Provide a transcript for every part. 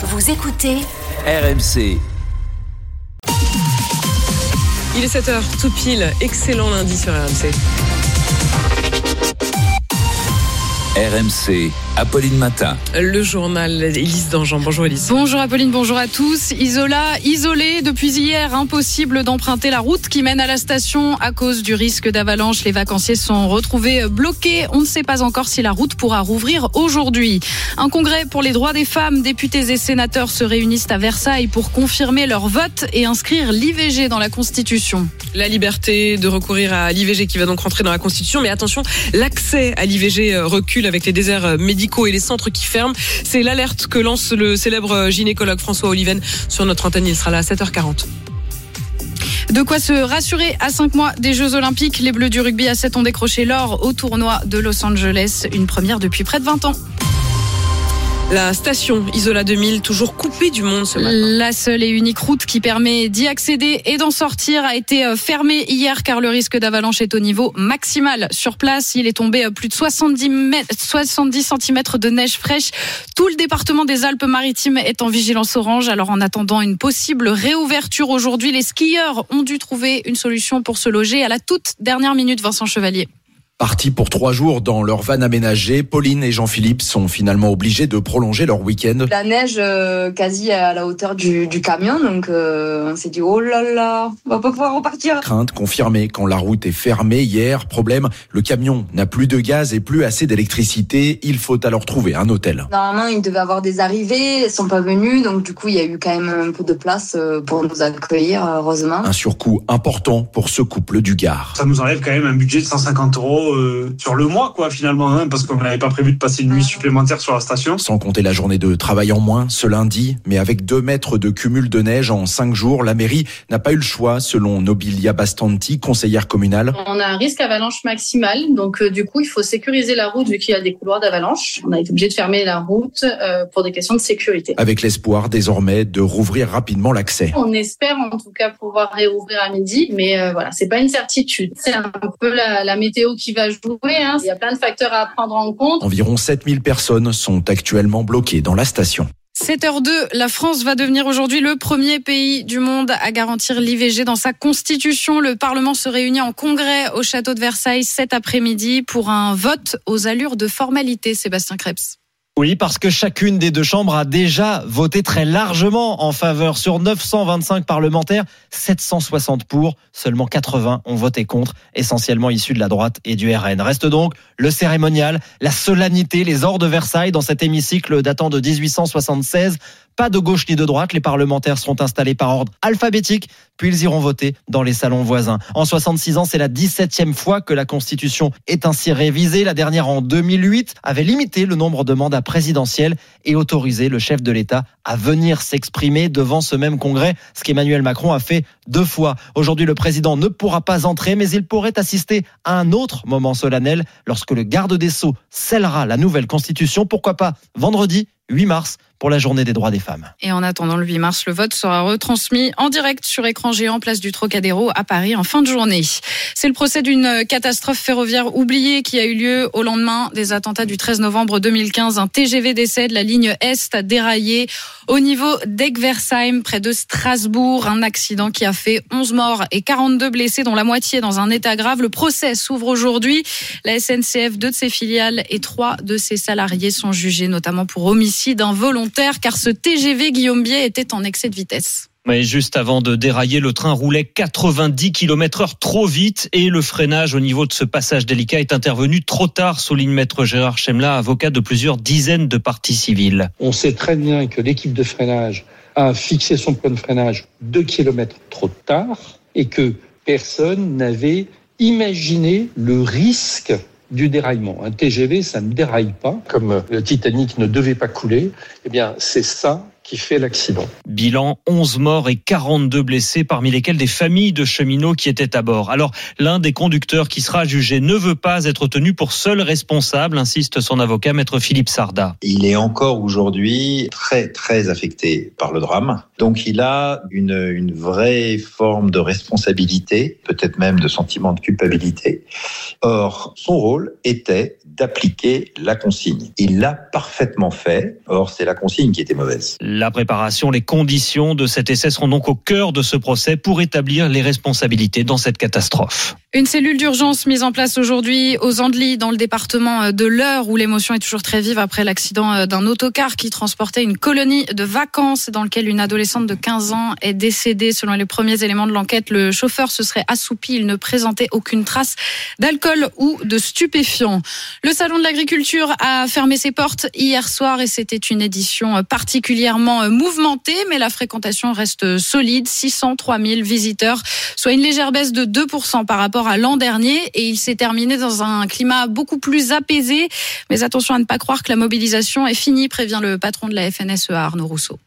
Vous écoutez RMC. Il est 7h, tout pile. Excellent lundi sur RMC. RMC, Apolline Matin. Le journal Élise Dangean. Bonjour Élise. Bonjour Apolline, bonjour à tous. Isola, isolé depuis hier, impossible d'emprunter la route qui mène à la station à cause du risque d'avalanche. Les vacanciers sont retrouvés bloqués. On ne sait pas encore si la route pourra rouvrir aujourd'hui. Un congrès pour les droits des femmes, députés et sénateurs se réunissent à Versailles pour confirmer leur vote et inscrire l'IVG dans la Constitution. La liberté de recourir à l'IVG qui va donc rentrer dans la Constitution. Mais attention, l'accès à l'IVG recule avec les déserts médicaux et les centres qui ferment. C'est l'alerte que lance le célèbre gynécologue François Oliven sur notre antenne. Il sera là à 7h40. De quoi se rassurer à 5 mois des Jeux Olympiques. Les Bleus du rugby à 7 ont décroché l'or au tournoi de Los Angeles, une première depuis près de 20 ans. La station Isola 2000, toujours coupée du monde ce. La seule et unique route qui permet d'y accéder et d'en sortir a été euh, fermée hier car le risque d'avalanche est au niveau maximal. Sur place, il est tombé euh, plus de 70, mètres, 70 cm de neige fraîche. Tout le département des Alpes-Maritimes est en vigilance orange. Alors en attendant une possible réouverture aujourd'hui, les skieurs ont dû trouver une solution pour se loger à la toute dernière minute, Vincent Chevalier. Partis pour trois jours dans leur van aménagée, Pauline et Jean-Philippe sont finalement obligés de prolonger leur week-end. La neige euh, quasi à la hauteur du, du camion, donc euh, on s'est dit oh là là, on va pas pouvoir repartir. Crainte confirmée quand la route est fermée hier. Problème, le camion n'a plus de gaz et plus assez d'électricité. Il faut alors trouver un hôtel. Normalement, il devait avoir des arrivées, elles sont pas venues, donc du coup, il y a eu quand même un peu de place euh, pour nous accueillir, heureusement. Un surcoût important pour ce couple du Gard. Ça nous enlève quand même un budget de 150 euros euh, sur le mois, quoi, finalement, hein, parce qu'on n'avait pas prévu de passer une nuit supplémentaire sur la station. Sans compter la journée de travail en moins ce lundi, mais avec deux mètres de cumul de neige en cinq jours, la mairie n'a pas eu le choix, selon Nobilia Bastanti, conseillère communale. On a un risque avalanche maximal, donc euh, du coup, il faut sécuriser la route vu qu'il y a des couloirs d'avalanche. On a été obligé de fermer la route euh, pour des questions de sécurité. Avec l'espoir désormais de rouvrir rapidement l'accès. On espère en tout cas pouvoir réouvrir à midi, mais euh, voilà, c'est pas une certitude. C'est un peu la, la météo qui va jouer. Hein. Il y a plein de facteurs à prendre en compte. Environ 7000 personnes sont actuellement bloquées dans la station. 7h02, la France va devenir aujourd'hui le premier pays du monde à garantir l'IVG dans sa constitution. Le Parlement se réunit en congrès au château de Versailles cet après-midi pour un vote aux allures de formalité. Sébastien Krebs. Oui, parce que chacune des deux chambres a déjà voté très largement en faveur. Sur 925 parlementaires, 760 pour, seulement 80 ont voté contre, essentiellement issus de la droite et du RN. Reste donc le cérémonial, la solennité, les ors de Versailles dans cet hémicycle datant de 1876. Pas de gauche ni de droite, les parlementaires seront installés par ordre alphabétique, puis ils iront voter dans les salons voisins. En 66 ans, c'est la 17e fois que la Constitution est ainsi révisée. La dernière en 2008 avait limité le nombre de mandats présidentiels et autorisé le chef de l'État à venir s'exprimer devant ce même congrès, ce qu'Emmanuel Macron a fait deux fois. Aujourd'hui, le président ne pourra pas entrer, mais il pourrait assister à un autre moment solennel lorsque le garde des Sceaux scellera la nouvelle Constitution. Pourquoi pas vendredi 8 mars pour la journée des droits des femmes. Et en attendant le 8 mars, le vote sera retransmis en direct sur écran géant place du Trocadéro à Paris en fin de journée. C'est le procès d'une catastrophe ferroviaire oubliée qui a eu lieu au lendemain des attentats du 13 novembre 2015. Un TGV décède, la ligne Est a déraillé au niveau d'Egversheim près de Strasbourg. Un accident qui a fait 11 morts et 42 blessés dont la moitié dans un état grave. Le procès s'ouvre aujourd'hui. La SNCF, deux de ses filiales et trois de ses salariés sont jugés notamment pour homicide involontaire car ce TGV Guillaume Biais était en excès de vitesse. Mais juste avant de dérailler, le train roulait 90 km heure trop vite et le freinage au niveau de ce passage délicat est intervenu trop tard, souligne maître Gérard Chemla, avocat de plusieurs dizaines de parties civiles. On sait très bien que l'équipe de freinage a fixé son point de freinage 2 km trop tard et que personne n'avait imaginé le risque du déraillement. Un TGV, ça ne déraille pas, comme le Titanic ne devait pas couler. Eh bien, c'est ça qui fait l'accident. Bilan 11 morts et 42 blessés, parmi lesquels des familles de cheminots qui étaient à bord. Alors, l'un des conducteurs qui sera jugé ne veut pas être tenu pour seul responsable, insiste son avocat, maître Philippe Sarda. Il est encore aujourd'hui très, très affecté par le drame. Donc, il a une, une vraie forme de responsabilité, peut-être même de sentiment de culpabilité. Or, son rôle était d'appliquer la consigne. Il l'a parfaitement fait. Or, c'est la consigne qui était mauvaise. La préparation, les conditions de cet essai seront donc au cœur de ce procès pour établir les responsabilités dans cette catastrophe. Une cellule d'urgence mise en place aujourd'hui aux Andelys dans le département de l'Eure où l'émotion est toujours très vive après l'accident d'un autocar qui transportait une colonie de vacances dans lequel une adolescente de 15 ans est décédée. Selon les premiers éléments de l'enquête, le chauffeur se serait assoupi. Il ne présentait aucune trace d'alcool ou de stupéfiants. Le salon de l'agriculture a fermé ses portes hier soir et c'était une édition particulièrement mouvementée, mais la fréquentation reste solide. 603 000 visiteurs, soit une légère baisse de 2% par rapport à l'an dernier et il s'est terminé dans un climat beaucoup plus apaisé. Mais attention à ne pas croire que la mobilisation est finie, prévient le patron de la FNSEA, Arnaud Rousseau.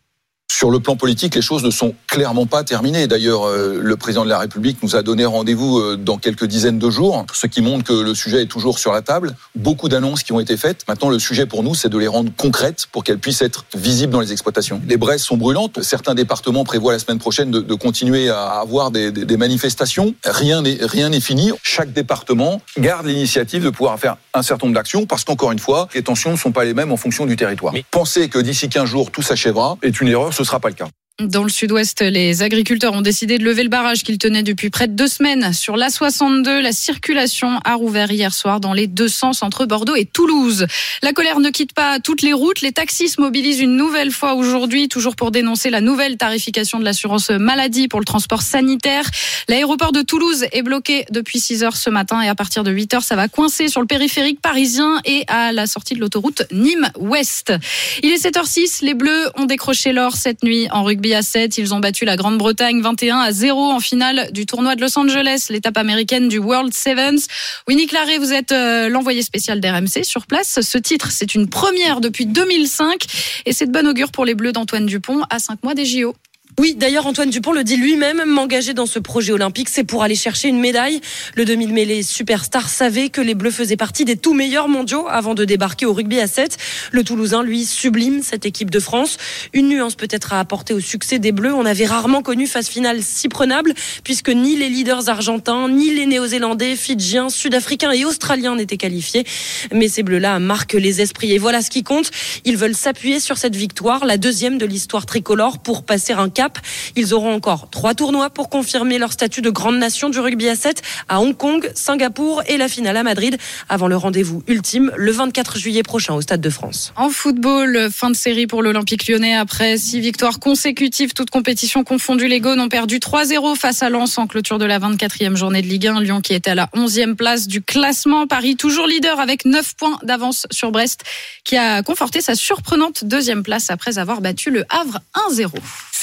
Sur le plan politique, les choses ne sont clairement pas terminées. D'ailleurs, euh, le président de la République nous a donné rendez-vous euh, dans quelques dizaines de jours, ce qui montre que le sujet est toujours sur la table. Beaucoup d'annonces qui ont été faites. Maintenant, le sujet pour nous, c'est de les rendre concrètes pour qu'elles puissent être visibles dans les exploitations. Les braises sont brûlantes. Certains départements prévoient la semaine prochaine de, de continuer à avoir des, des, des manifestations. Rien n'est rien n'est fini. Chaque département garde l'initiative de pouvoir faire un certain nombre d'actions parce qu'encore une fois, les tensions ne sont pas les mêmes en fonction du territoire. Mais penser que d'ici 15 jours tout s'achèvera est une erreur. Ce sera pas le cas. Dans le sud-ouest, les agriculteurs ont décidé de lever le barrage qu'ils tenaient depuis près de deux semaines. Sur l'A62, la circulation a rouvert hier soir dans les deux sens entre Bordeaux et Toulouse. La colère ne quitte pas toutes les routes. Les taxis se mobilisent une nouvelle fois aujourd'hui, toujours pour dénoncer la nouvelle tarification de l'assurance maladie pour le transport sanitaire. L'aéroport de Toulouse est bloqué depuis 6 heures ce matin et à partir de 8 heures, ça va coincer sur le périphérique parisien et à la sortie de l'autoroute Nîmes-Ouest. Il est 7h06. Les Bleus ont décroché l'or cette nuit en rugby à 7. Ils ont battu la Grande-Bretagne 21 à 0 en finale du tournoi de Los Angeles, l'étape américaine du World Sevens. Winnie Claret, vous êtes euh, l'envoyé spécial d'RMC sur place. Ce titre, c'est une première depuis 2005 et c'est de bon augure pour les Bleus d'Antoine Dupont à 5 mois des JO. Oui, d'ailleurs, Antoine Dupont le dit lui-même, m'engager dans ce projet olympique, c'est pour aller chercher une médaille. Le 2000 mêlée superstar savait que les Bleus faisaient partie des tout meilleurs mondiaux avant de débarquer au rugby à 7. Le Toulousain, lui, sublime cette équipe de France. Une nuance peut-être à apporter au succès des Bleus. On avait rarement connu phase finale si prenable, puisque ni les leaders argentins, ni les néo-zélandais, fidjiens, sud-africains et australiens n'étaient qualifiés. Mais ces Bleus-là marquent les esprits. Et voilà ce qui compte. Ils veulent s'appuyer sur cette victoire, la deuxième de l'histoire tricolore, pour passer un cap. Ils auront encore trois tournois pour confirmer leur statut de grande nation du rugby à 7 à Hong Kong, Singapour et la finale à Madrid avant le rendez-vous ultime le 24 juillet prochain au Stade de France. En football, fin de série pour l'Olympique lyonnais après six victoires consécutives, toutes compétitions confondues. Les Gaunes ont perdu 3-0 face à Lens en clôture de la 24e journée de Ligue 1. Lyon qui était à la 11e place du classement. Paris toujours leader avec 9 points d'avance sur Brest qui a conforté sa surprenante deuxième place après avoir battu le Havre 1-0.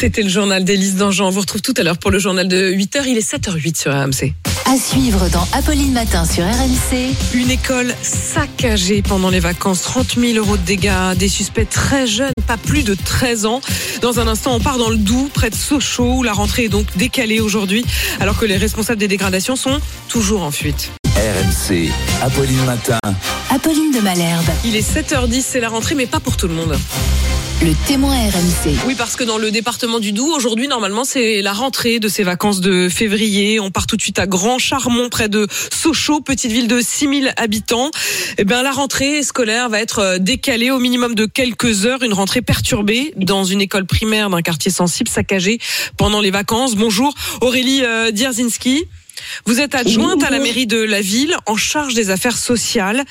C'était le journal d'Élise Dangean. On vous retrouve tout à l'heure pour le journal de 8h. Il est 7h08 sur RMC. À suivre dans Apolline Matin sur RMC. Une école saccagée pendant les vacances. 30 000 euros de dégâts. Des suspects très jeunes, pas plus de 13 ans. Dans un instant, on part dans le Doubs, près de Sochaux, où la rentrée est donc décalée aujourd'hui, alors que les responsables des dégradations sont toujours en fuite. RMC, Apolline Matin. Apolline de Malherbe. Il est 7h10, c'est la rentrée, mais pas pour tout le monde. Le témoin RMC. Oui, parce que dans le département du Doubs, aujourd'hui, normalement, c'est la rentrée de ces vacances de février. On part tout de suite à Grand Charmont, près de Sochaux, petite ville de 6000 habitants. Eh bien, la rentrée scolaire va être décalée au minimum de quelques heures. Une rentrée perturbée dans une école primaire d'un quartier sensible, saccagée pendant les vacances. Bonjour, Aurélie euh, Dierzinski. Vous êtes adjointe à la mairie de la ville en charge des affaires sociales.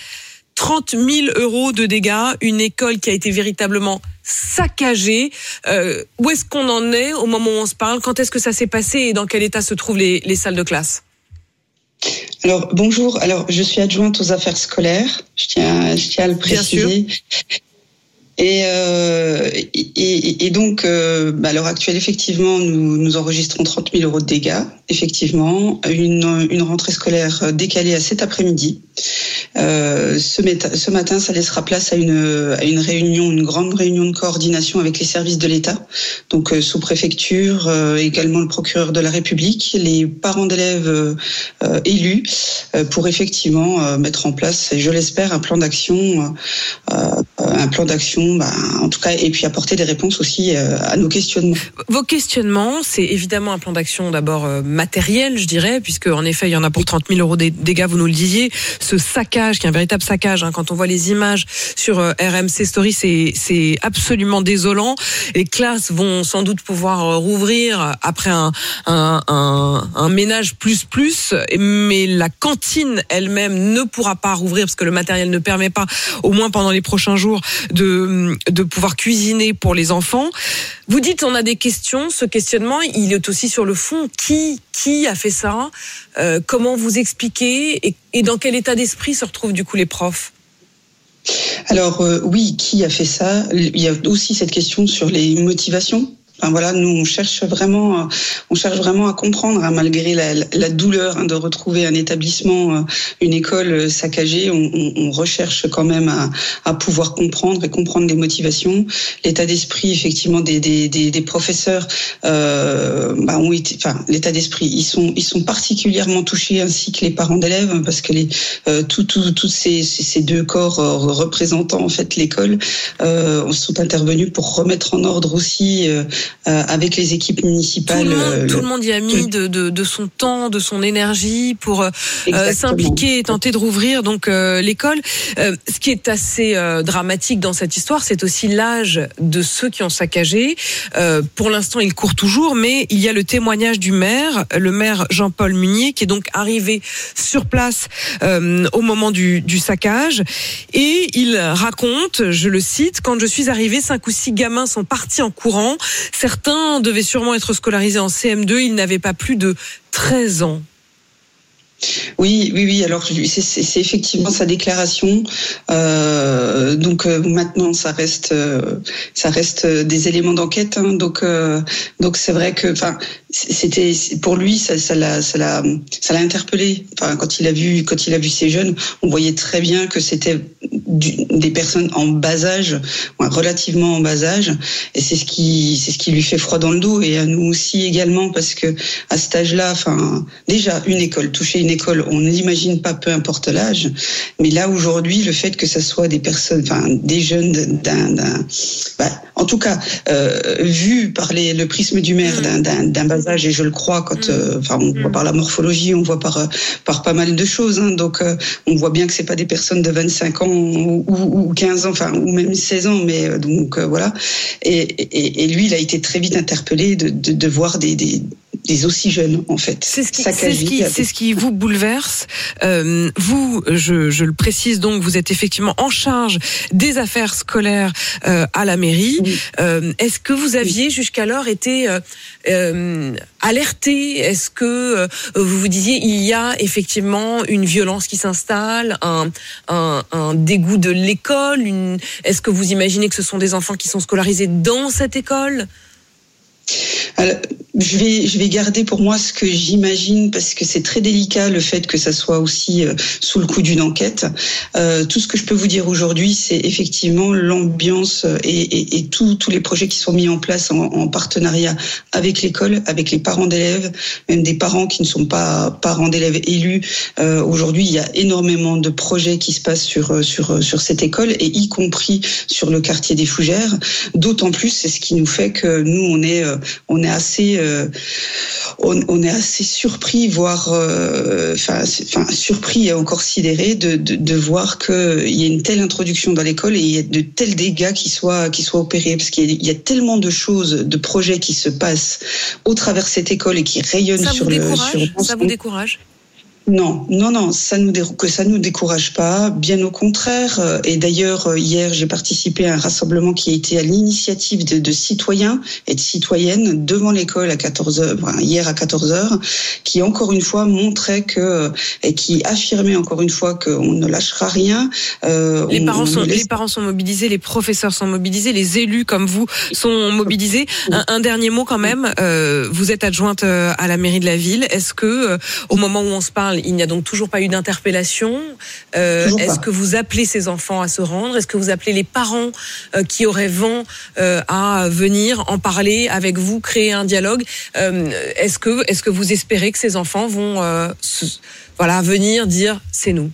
30 000 euros de dégâts, une école qui a été véritablement saccagée. Euh, où est-ce qu'on en est au moment où on se parle? Quand est-ce que ça s'est passé et dans quel état se trouvent les, les salles de classe? Alors bonjour, alors je suis adjointe aux affaires scolaires, je tiens, je tiens à le préciser. Et, euh, et, et, donc, euh, à l'heure actuelle, effectivement, nous, nous enregistrons 30 000 euros de dégâts. Effectivement, une, une rentrée scolaire décalée à cet après-midi. Euh, ce, matin, ça laissera place à une, à une réunion, une grande réunion de coordination avec les services de l'État, donc euh, sous-préfecture, euh, également le procureur de la République, les parents d'élèves euh, élus, pour effectivement mettre en place, je l'espère, un plan d'action, un plan d'action bah, en tout cas, et puis apporter des réponses aussi euh, à nos questionnements. Vos questionnements, c'est évidemment un plan d'action d'abord euh, matériel, je dirais, puisque en effet, il y en a pour 30 000 euros des dégâts, vous nous le disiez. Ce saccage, qui est un véritable saccage, hein, quand on voit les images sur euh, RMC Story, c'est c'est absolument désolant. Les classes vont sans doute pouvoir euh, rouvrir après un, un, un, un ménage plus plus, mais la cantine elle-même ne pourra pas rouvrir parce que le matériel ne permet pas, au moins pendant les prochains jours, de, de pouvoir cuisiner pour les enfants. Vous dites on a des questions. Ce questionnement, il est aussi sur le fond. Qui qui a fait ça? Euh, Comment vous expliquez? Et, et dans quel état d'esprit se retrouvent du coup les profs? Alors euh, oui, qui a fait ça? Il y a aussi cette question sur les motivations. Enfin, voilà, nous on cherche vraiment, on cherche vraiment à comprendre, hein, malgré la, douleur hein, de retrouver un établissement, euh, une école euh, saccagée, on, recherche quand même à, pouvoir comprendre et comprendre les motivations, l'état d'esprit effectivement des, des, des, professeurs, euh, bah, ont été, enfin l'état d'esprit, ils sont ils sont particulièrement touchés ainsi que les parents d'élèves parce que les euh, tous tout, ces, ces deux corps euh, représentant en fait l'école sont intervenus pour remettre en ordre aussi avec les équipes municipales. Tout le monde, tout le monde y a mis de, de, de, son temps, de son énergie pour euh, s'impliquer et tenter de rouvrir donc euh, l'école. ce qui est assez dramatique dans cette histoire, c'est aussi l'âge de ceux qui ont saccagé. pour l'instant, il court toujours, mais il y a le témoignage du maire, le maire Jean-Paul Munier, qui est donc arrivé sur place au moment du, du saccage, et il raconte, je le cite, quand je suis arrivé, cinq ou six gamins sont partis en courant. Certains devaient sûrement être scolarisés en CM2, ils n'avaient pas plus de 13 ans. Oui, oui, oui. Alors c'est effectivement sa déclaration. Euh, donc euh, maintenant, ça reste, euh, ça reste des éléments d'enquête. Hein, donc, donc c'est vrai que, enfin, c'était pour lui, ça, l'a, ça l'a, ça l'a interpellé. Enfin, quand il a vu, quand il a vu ces jeunes, on voyait très bien que c'était des personnes en bas âge, relativement en bas âge, et c'est ce qui, c'est ce qui lui fait froid dans le dos, et à nous aussi également, parce que à cet âge-là, enfin, déjà une école toucher une école, on ne l'imagine pas, peu importe l'âge. Mais là, aujourd'hui, le fait que ça soit des personnes, enfin, des jeunes d'un, bah, en tout cas, euh, vu par les, le prisme du maire d'un bas âge, et je le crois, quand, euh, enfin, on voit par la morphologie, on voit par, par pas mal de choses. Hein, donc, euh, on voit bien que c'est pas des personnes de 25 ans ou, ou, 15 ans, enfin, ou même 16 ans, mais euh, donc voilà. Et, et, et, lui, il a été très vite interpellé de, de, de voir des, des des aussi jeunes en fait. C'est ce qui, ce ce vous bouleverse. Euh, vous, je, je, le précise donc, vous êtes effectivement en charge des affaires scolaires euh, à la mairie. Oui. Euh, est-ce que vous aviez oui. jusqu'alors été alerté? Est-ce que vous vous disiez il y a effectivement une violence qui s'installe, un, un, un, dégoût de l'école une... Est-ce que vous imaginez que ce sont des enfants qui sont scolarisés dans cette école? Je vais, garder pour moi ce que j'imagine parce que c'est très délicat le fait que ça soit aussi euh, sous le coup d'une enquête. Euh, tout ce que je peux vous dire aujourd'hui, c'est effectivement l'ambiance et, et, tous les projets qui sont mis en place en, en partenariat avec l'école, avec les parents d'élèves, même des parents qui ne sont pas parents d'élèves élus. Euh, aujourd'hui, il y a énormément de projets qui se passent sur, sur cette école et y compris sur le quartier des Fougères. D'autant plus, c'est ce qui nous fait que nous, on est, on est assez euh, on, on, est assez surpris, voire euh, enfin, surpris et encore sidéré de, de, de voir qu'il y a une telle introduction dans l'école et il y a de tels dégâts qui soient, qui soient opérés. Parce qu'il y, a tellement de choses, de projets qui se passent au travers cette école et qui rayonnent ça sur le. Sur ça vous décourage? Non, non, non, ça nous que ça nous décourage pas, bien au contraire. Et d'ailleurs, hier, j'ai participé à un rassemblement qui a été à l'initiative de, de, citoyens et de citoyennes devant l'école à 14 heures, enfin, hier à 14 heures, qui encore une fois montrait que et qui affirmait encore une fois qu'on ne lâchera rien. Euh, les on, parents on sont, laisse... les parents sont mobilisés, les professeurs sont mobilisés, les élus comme vous sont mobilisés. Un, un dernier mot quand même. Euh, vous êtes adjointe à la mairie de la ville. Est-ce que au moment où on se parle il n'y a donc toujours pas eu d'interpellation. Euh, Est-ce que vous appelez ces enfants à se rendre? Est-ce que vous appelez les parents euh, qui auraient vent euh, à venir en parler avec vous, créer un dialogue? Est-ce que, est que vous espérez que ces enfants vont se, voilà, venir dire c'est nous?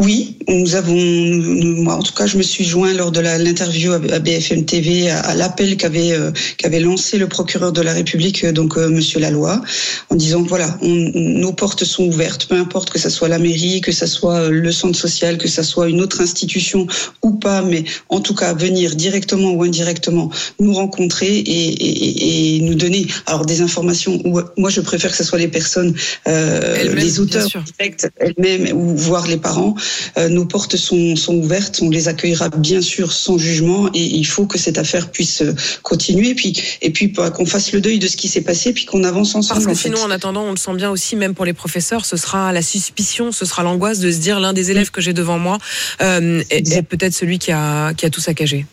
Oui, nous avons, moi en tout cas, je me suis joint lors de l'interview à BFM TV à, l'appel qu'avait euh, qu'avait lancé le procureur de la République, euh, donc euh, Monsieur Laloy, en disant voilà, nos portes sont ouvertes, peu importe que ça soit la mairie, que ça soit le centre social, que ça soit une autre institution ou pas, mais en tout cas venir directement ou indirectement nous rencontrer et, et, et nous donner alors des informations. Où, moi, je préfère que ce soit les personnes, euh, les auteurs elles-mêmes ou voir les parents euh, nos portes sont, sont ouvertes, on les accueillera bien sûr sans jugement et il faut que cette affaire puisse euh, continuer et puis, et puis bah, qu'on fasse le deuil de ce qui s'est passé puis qu'on avance ensemble. Parce que sinon, en attendant, on le sent bien aussi, même pour les professeurs, ce sera la suspicion, ce sera l'angoisse de se dire l'un des élèves que j'ai devant moi euh, est, peut-être celui qui a, qui a tout saccagé.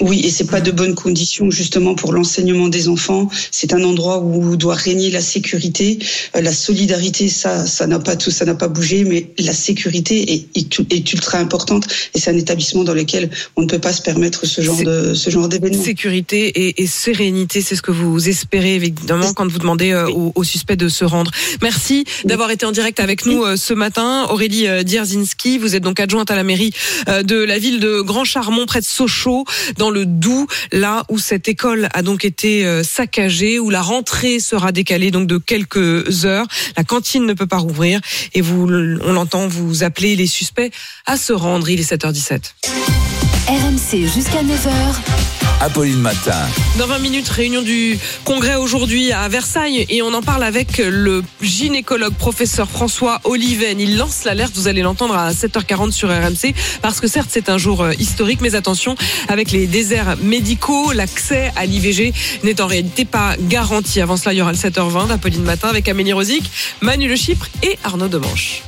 Oui, et c'est pas de bonnes conditions justement pour l'enseignement des enfants. C'est un endroit où doit régner la sécurité, euh, la solidarité. Ça, ça n'a pas tout, ça n'a pas bougé, mais la sécurité est, est, ultra importante. Et c'est un établissement dans lequel on ne peut pas se permettre ce genre de ce genre d'événement. Sécurité et, et sérénité, c'est ce que vous espérez évidemment quand vous demandez euh, aux, suspects de se rendre. Merci d'avoir été en direct avec nous euh, ce matin, Aurélie Dierzinski. Vous êtes donc adjointe à la mairie de la ville de Grand Charmont, près de Sochaux, dans le Doubs, là où cette école a donc été euh, saccagée, où la rentrée sera décalée donc de quelques heures. La cantine ne peut pas rouvrir et vous, on l'entend, vous appeler les suspects à se rendre. Il est 7h17. RMC jusqu'à 9h. Apolline Matin. Dans 20 minutes, réunion du congrès aujourd'hui à Versailles et on en parle avec le gynécologue professeur François Oliven. Il lance l'alerte, vous allez l'entendre à 7h40 sur RMC parce que certes c'est un jour euh, historique mais attention avec les déserts médicaux, l'accès à l'IVG n'est en réalité pas garanti. Avant cela, il y aura le 7h20 d'Apolline Matin avec Amélie Rosic, Manu Le Chypre et Arnaud Demanche.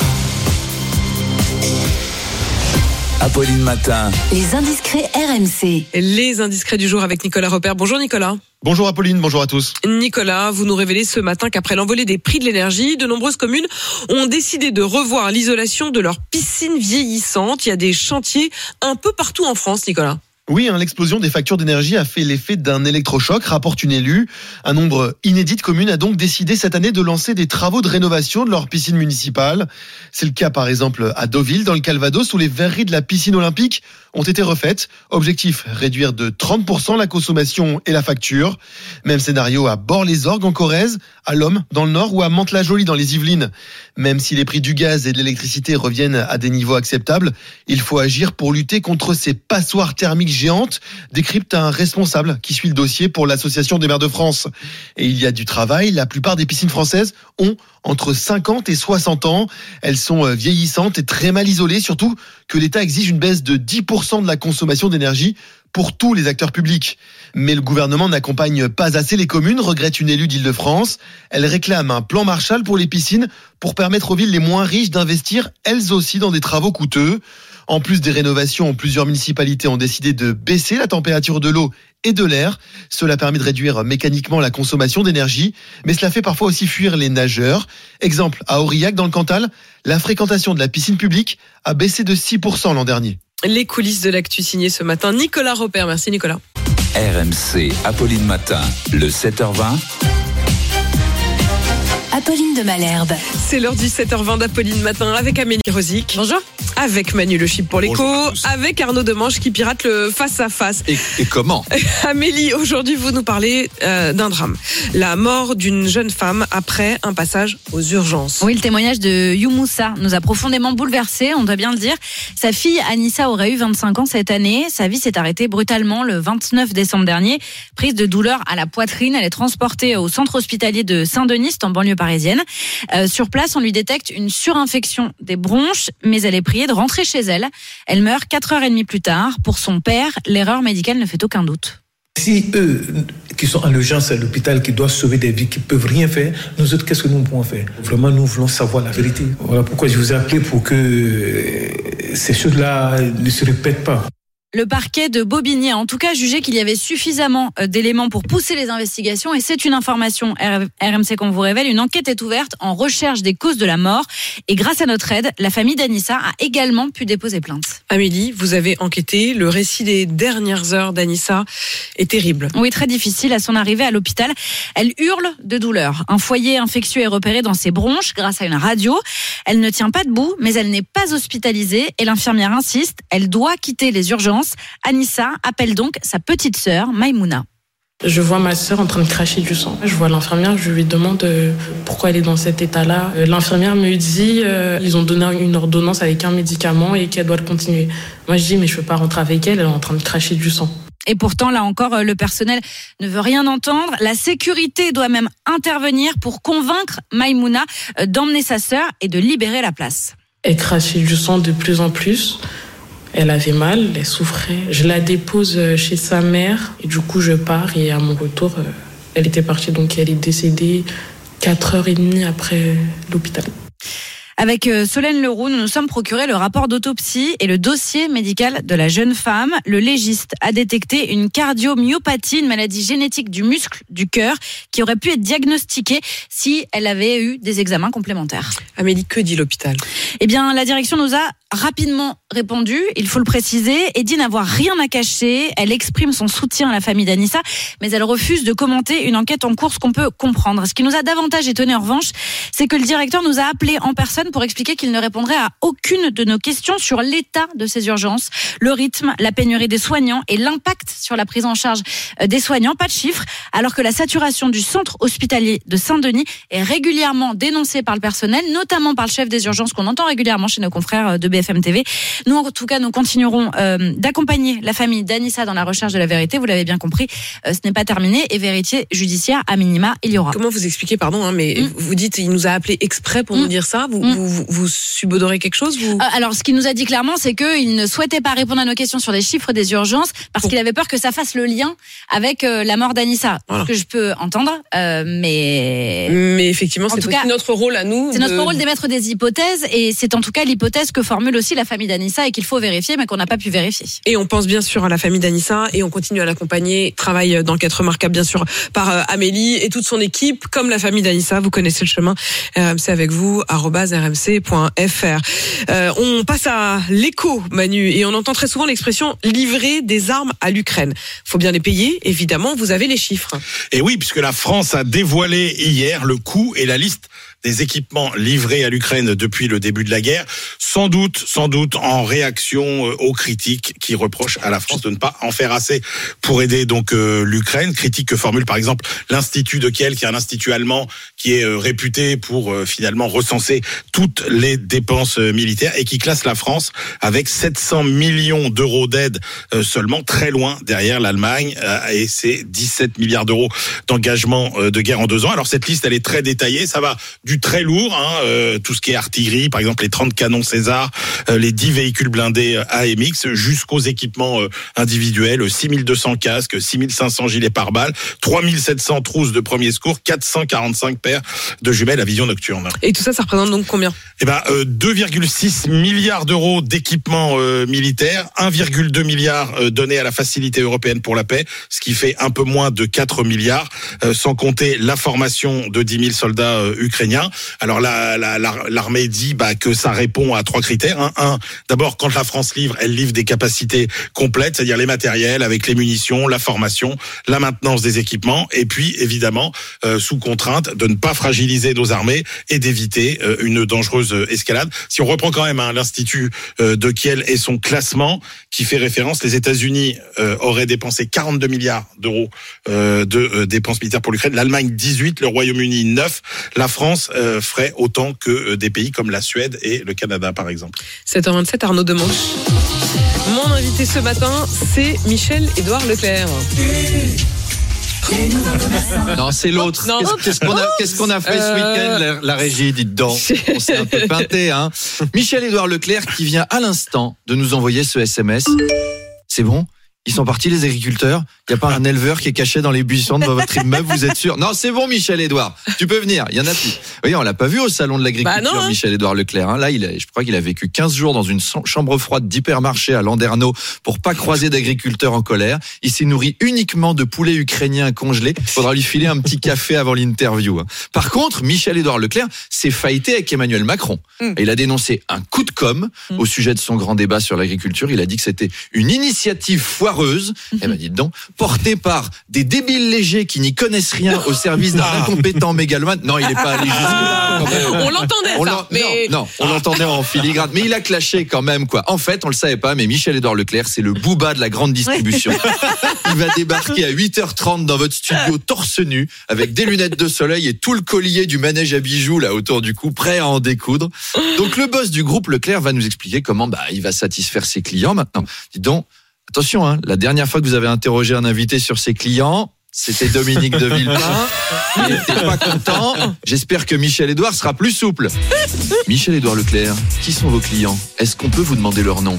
Apolline Matin. Les indiscrets RMC. Les indiscrets du jour avec Nicolas Repère. Bonjour Nicolas. Bonjour Apolline, bonjour à tous. Nicolas, vous nous révélez ce matin qu'après l'envolée des prix de l'énergie, de nombreuses communes ont décidé de revoir l'isolation de leurs piscines vieillissantes. Il y a des chantiers un peu partout en France, Nicolas. Oui, hein, l'explosion des factures d'énergie a fait l'effet d'un électrochoc, rapporte une élue. Un nombre inédit de communes a donc décidé cette année de lancer des travaux de rénovation de leur piscine municipale. C'est le cas par exemple à Deauville, dans le Calvados, où les verreries de la piscine olympique ont été refaites. Objectif, réduire de 30% la consommation et la facture. Même scénario à Bord-les-Orgues en Corrèze, à Lomme dans le Nord ou à Mantes-la-Jolie dans les Yvelines. Même si les prix du gaz et de l'électricité reviennent à des niveaux acceptables, il faut agir pour lutter contre ces passoires thermiques géante, décrypte un responsable qui suit le dossier pour l'Association des maires de France. Et il y a du travail. La plupart des piscines françaises ont entre 50 et 60 ans. Elles sont euh, vieillissantes et très mal isolées, surtout que l'État exige une baisse de 10% de la consommation d'énergie pour tous les acteurs publics. Mais le gouvernement n'accompagne pas assez les communes, regrette une élue d'Île-de-France. Elle réclame un plan Marshall pour les piscines pour permettre aux villes les moins riches d'investir elles aussi dans des travaux coûteux. En plus des rénovations, plusieurs municipalités ont décidé de baisser la température de l'eau et de l'air. Cela permet de réduire mécaniquement la consommation d'énergie, mais cela fait parfois aussi fuir les nageurs. Exemple, à Aurillac, dans le Cantal, la fréquentation de la piscine publique a baissé de 6% l'an dernier. Les coulisses de l'actu signé ce matin. Nicolas Repère. Merci Nicolas. RMC, Apolline Matin, le 7h20. Apolline de Malherbe. C'est l'heure du 7h20 d'Apolline Matin avec Amélie Rosic. Bonjour avec Manu Le Chip pour l'écho, avec Arnaud Demanche qui pirate le face-à-face. Et, comment Amélie, aujourd'hui vous nous parlez euh, d'un drame. La mort d'une jeune femme après un passage aux urgences. Oui, le témoignage de Youmoussa nous a profondément bouleversés, on doit bien le dire. Sa fille Anissa aurait eu 25 ans cette année. Sa vie s'est arrêtée brutalement le 29 décembre dernier. Prise de douleur à la poitrine, elle est transportée au centre hospitalier de Saint-Denis, en banlieue parisienne. Euh, sur place, on lui détecte une surinfection des bronches, mais elle est priée de rentrer chez elle. Elle meurt 4 heures et demie plus tard. Pour son père, l'erreur médicale ne fait aucun doute. Si eux, qui sont en urgence à l'hôpital, qui doivent sauver des vies, qui peuvent rien faire, nous autres, qu'est-ce que nous pouvons faire? Vraiment, nous voulons savoir la vérité. Voilà pourquoi je vous ai appelé pour que euh, ces choses-là ne se répètent pas. Le parquet de Bobigny a en tout cas jugé qu'il y avait suffisamment euh, d'éléments pour pousser les investigations et c'est une information RMC qu'on vous révèle. Une enquête est ouverte en recherche des causes de la mort et grâce à notre aide, la famille d'Anissa a également pu déposer plainte. Amélie, vous avez enquêté. Le récit des dernières heures d'Anissa est terrible. Oui, très difficile. À son arrivée à l'hôpital, elle hurle de douleur. Un foyer infectieux est repéré dans ses bronches grâce à une radio. Elle ne tient pas debout, mais elle n'est pas hospitalisée et l'infirmière insiste. Elle doit quitter les urgences. Anissa appelle donc sa petite sœur, Maïmouna. Je vois ma sœur en train de cracher du sang. Je vois l'infirmière, je lui demande euh, pourquoi elle est dans cet état-là. Euh, L'infirmière me dit euh, ils ont donné une ordonnance avec un médicament et qu'elle doit le continuer. Moi je dis mais je peux pas rentrer avec elle, elle est en train de cracher du sang. Et pourtant, là encore, euh, le personnel ne veut rien entendre. La sécurité doit même intervenir pour convaincre Maïmouna euh, d'emmener sa sœur et de libérer la place. Elle crachait du sang de plus en plus. Elle avait mal, elle souffrait. Je la dépose euh, chez sa mère et du coup je pars et à mon retour, euh, elle était partie donc elle est décédée 4h30 après l'hôpital. Avec euh, Solène Leroux, nous nous sommes procuré le rapport d'autopsie et le dossier médical de la jeune femme. Le légiste a détecté une cardiomyopathie, une maladie génétique du muscle du cœur, qui aurait pu être diagnostiquée si elle avait eu des examens complémentaires. Amélie, que dit l'hôpital? Eh bien, la direction nous a rapidement répondu, il faut le préciser, et dit n'avoir rien à cacher. Elle exprime son soutien à la famille d'Anissa, mais elle refuse de commenter une enquête en cours, ce qu'on peut comprendre. Ce qui nous a davantage étonné en revanche, c'est que le directeur nous a appelé en personne pour expliquer qu'il ne répondrait à aucune de nos questions sur l'état de ces urgences, le rythme, la pénurie des soignants et l'impact sur la prise en charge euh, des soignants. Pas de chiffres, alors que la saturation du centre hospitalier de Saint-Denis est régulièrement dénoncée par le personnel, notamment par le chef des urgences qu'on entend régulièrement chez nos confrères euh, de BFM TV. Nous, en tout cas, nous continuerons euh, d'accompagner la famille d'Anissa dans la recherche de la vérité. Vous l'avez bien compris, euh, ce n'est pas terminé et vérité judiciaire à minima, il y aura. Comment vous expliquez, pardon, hein, mais Mm. vous dites il nous a appelé exprès pour nous dire ça. Vous, vous, vous, vous subodorez quelque chose vous... Euh, Alors, ce qu'il nous a dit clairement, c'est qu'il ne souhaitait pas répondre à nos questions sur les chiffres des urgences parce qu'il avait peur que ça fasse le lien avec la mort d'Anissa. Voilà. Ce que je peux entendre, euh, mais. Mais effectivement, En c'est notre rôle à nous. C'est notre rôle d'émettre des hypothèses et c'est en tout cas l'hypothèse que formule aussi la famille d'Anissa et qu'il faut vérifier, mais qu'on n'a pas pu vérifier. Et on pense bien sûr à la famille d'Anissa et on continue à l'accompagner. Travail d'enquête remarquable bien sûr par euh, Amélie et toute son équipe, comme la famille d'Anissa. Vous connaissez le chemin. RMC avec vous, rmc.fr. Euh, on passe à l'écho, Manu, et on entend très souvent l'expression livrer des armes à l'Ukraine. Faut bien les payer, évidemment. Vous avez les chiffres. Et oui, puisque la France a dévoilé hier le coût et la liste des équipements livrés à l'Ukraine depuis le début de la guerre, sans doute, sans doute en réaction euh, aux critiques qui reprochent à la France de ne pas en faire assez pour aider donc euh, l'Ukraine. Critique que formule par exemple l'Institut de Kiel, qui est un institut allemand qui est euh, réputé pour finalement recenser toutes les dépenses militaires et qui classe la France avec 700 millions d'euros d'aide seulement, très loin derrière l'Allemagne et ses 17 milliards d'euros d'engagement de guerre en deux ans. Alors cette liste, elle est très détaillée, ça va du très lourd, hein, tout ce qui est artillerie, par exemple les 30 canons César, les 10 véhicules blindés euh, AMX, jusqu'aux équipements euh, individuels, 6200 casques, 6500 gilets pare-balles, 3700 trousses de premier secours, 445 paires de jumelles à vision nocturne. Et tout ça, ça représente donc combien? Eh ben, euh, 2,6 milliards d'euros d'équipements euh, militaires, 1,2 milliard euh, donnés à la Facilité européenne pour la paix, ce qui fait un peu moins de 4 milliards, euh, sans compter la formation de 10 000 soldats euh, ukrainiens. Alors la- la- la- l'armée dit bah, que ça répond à trois critères. Un, d'abord, quand la France livre, elle livre des capacités complètes, c'est-à-dire les matériels avec les munitions, la formation, la maintenance des équipements, et puis évidemment euh, sous contrainte de ne pas fragiliser nos armées et d'éviter euh, une dangereuse euh, escalade. Si on reprend quand même hein, l'institut euh, de Kiel et son classement qui fait référence, les États-Unis euh, auraient dépensé 42 milliards d'euros euh, de dépenses militaires pour l'Ukraine, l'Allemagne 18, le Royaume-Uni 9, la France ferait autant que des pays comme la Suède et le Canada par exemple. 7h27, Arnaud Demanche. Mon invité ce matin, c'est Michel-Édouard Leclerc. Non, c'est l'autre. Qu'est-ce qu'on a, fait ce Euh, week-end, la, la régie, dites donc? On s'est un peu peinté, hein. Michel-Édouard Leclerc qui vient à l'instant de nous envoyer ce SMS. C'est bon? Ils sont partis, les agriculteurs. Il n'y a pas un éleveur qui est caché dans les buissons de votre immeuble, vous êtes sûr? Non, c'est bon, Michel Edouard. Tu peux venir. Il y en a plus. Oui, on l'a pas vu au salon de l'agriculture, Bah hein. Michel Edouard Leclerc. hein. Là, il a, je crois qu'il a vécu 15 jours dans une chambre froide d'hypermarché à Landerneau pour pas croiser d'agriculteurs en colère. Il s'est nourri uniquement de poulets ukrainiens congelés. Faudra lui filer un petit café avant l'interview. hein. Par contre, Michel Edouard Leclerc s'est faillité avec Emmanuel Macron. Mm. Et il a dénoncé un coup de com au sujet de son grand débat sur l'agriculture. Il a dit que c'était une initiative foireuse, eh ben dites donc, portée par des débiles légers qui n'y connaissent rien au service d'un incompétent mégalomane. Non, il n'est pas allé jusque-là. même. On l'entendait, ça, l'en- mais- Non, non, on l'entendait en filigrane. Mais il a clashé quand même, quoi. En fait, on le savait pas, mais Michel-Édouard Leclerc, c'est le booba de la grande distribution. Il va débarquer à 8h30 dans votre studio torse nu, avec des lunettes de soleil et tout le collier du manège à bijoux là autour du cou, prêt à en découdre. Donc le boss du groupe Leclerc va nous expliquer comment bah, il va satisfaire ses clients maintenant. Dis donc, attention, hein, la dernière fois que vous avez interrogé un invité sur ses clients, c'était Dominique de Villepin. Il n'était pas content. J'espère que Michel Edouard sera plus souple. Michel Edouard Leclerc, qui sont vos clients? Est-ce qu'on peut vous demander leur nom?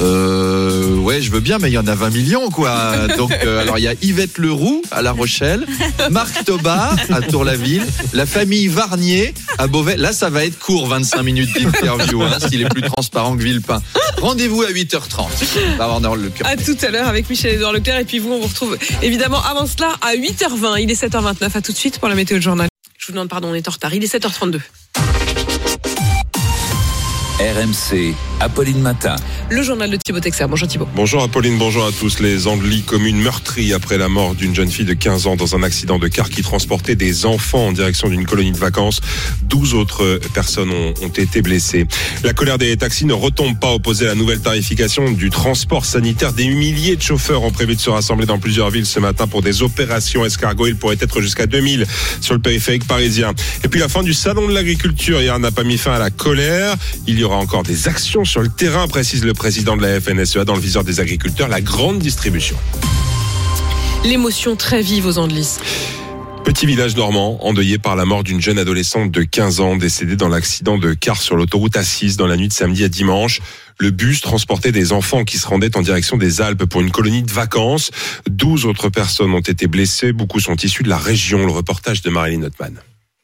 Euh, ouais, je veux bien, mais il y en a 20 millions, quoi. Donc, euh, alors il y a Yvette Leroux à La Rochelle, Marc Toba à Tour-la-Ville, la famille Varnier à Beauvais. Là, ça va être court, 25 minutes d'interview, hein, s'il est plus transparent que Villepin. Rendez-vous à 8h30. On va avoir le cœur. À tout à l'heure avec Michel-Édouard Leclerc. Et puis vous, on vous retrouve évidemment avant cela à 8h20. Il est 7h29. À tout de suite pour la météo de journal. Je vous demande pardon, on est en retard. Il est 7h32. RMC, Apolline Matin. Le journal de Thibaut Texer. Bonjour Thibaut. Bonjour Apolline, bonjour à tous. Les Andelys, commune meurtrie après la mort d'une jeune fille de 15 ans dans un accident de car qui transportait des enfants en direction d'une colonie de vacances. 12 autres personnes ont, ont été blessées. La colère des taxis ne retombe pas opposée à la nouvelle tarification du transport sanitaire. Des milliers de chauffeurs ont prévu de se rassembler dans plusieurs villes ce matin pour des opérations escargot. Il pourrait être jusqu'à 2000 sur le périphérique parisien. Et puis la fin du salon de l'agriculture hier n'a pas mis fin à la colère. Il y aura encore des actions sur le terrain, précise le président de la FNSEA dans le viseur des agriculteurs, la grande distribution. L'émotion très vive aux Andelys. Petit village normand, endeuillé par la mort d'une jeune adolescente de 15 ans décédée dans l'accident de car sur l'autoroute A6 dans la nuit de samedi à dimanche. Le bus transportait des enfants qui se rendaient en direction des Alpes pour une colonie de vacances. 12 autres personnes ont été blessées. Beaucoup sont issus de la région. Le reportage de Marilyn Notman.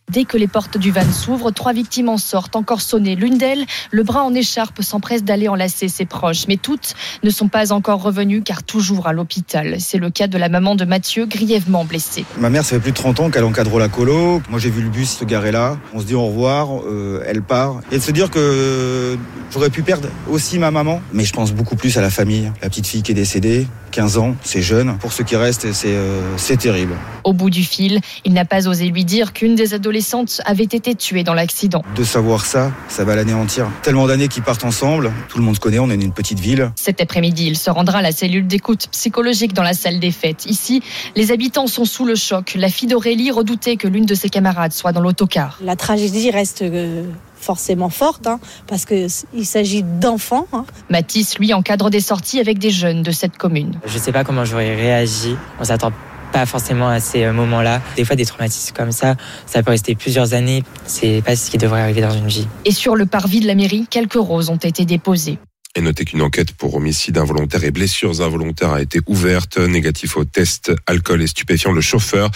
Dès que les portes du van s'ouvrent, trois victimes en sortent, encore sonnées. L'une d'elles, le bras en écharpe, s'empresse d'aller enlacer ses proches. Mais toutes ne sont pas encore revenues car toujours à l'hôpital. C'est le cas de la maman de Mathieu, grièvement blessée. Ma mère, ça fait plus de 30 ans qu'elle encadre la colo. Moi, j'ai vu le bus se garer là. On se dit au revoir, euh, elle part. Et de se dire que j'aurais pu perdre aussi ma maman. Mais je pense beaucoup plus à la famille. La petite fille qui est décédée, 15 ans, c'est jeune. Pour ceux qui restent, c'est euh, c'est terrible. Au bout du fil, il n'a pas osé lui dire qu'une des adolescentes avait été tuée dans l'accident. De savoir ça, ça va l'anéantir. Tellement d'années qui partent ensemble. Tout le monde se connaît, on est une petite ville. Cet après-midi, il se rendra à la cellule d'écoute psychologique dans la salle des fêtes. Ici, les habitants sont sous le choc. La fille d'Aurélie redoutait que l'une de ses camarades soit dans l'autocar. La tragédie reste euh, forcément forte, hein, parce qu'il s'agit d'enfants. hein. Mathis, lui, encadre des sorties avec des jeunes de cette commune. Je sais pas comment j'aurais réagi. On s'attend pas forcément à ces euh, moments-là. Des fois, des traumatismes comme ça, ça peut rester plusieurs années. C'est pas ce qui devrait arriver dans une vie. Et sur le parvis de la mairie, quelques roses ont été déposées. Et notez qu'une enquête pour homicide involontaire et blessures involontaires a été ouverte. Négatif au test alcool et stupéfiant, le chauffeur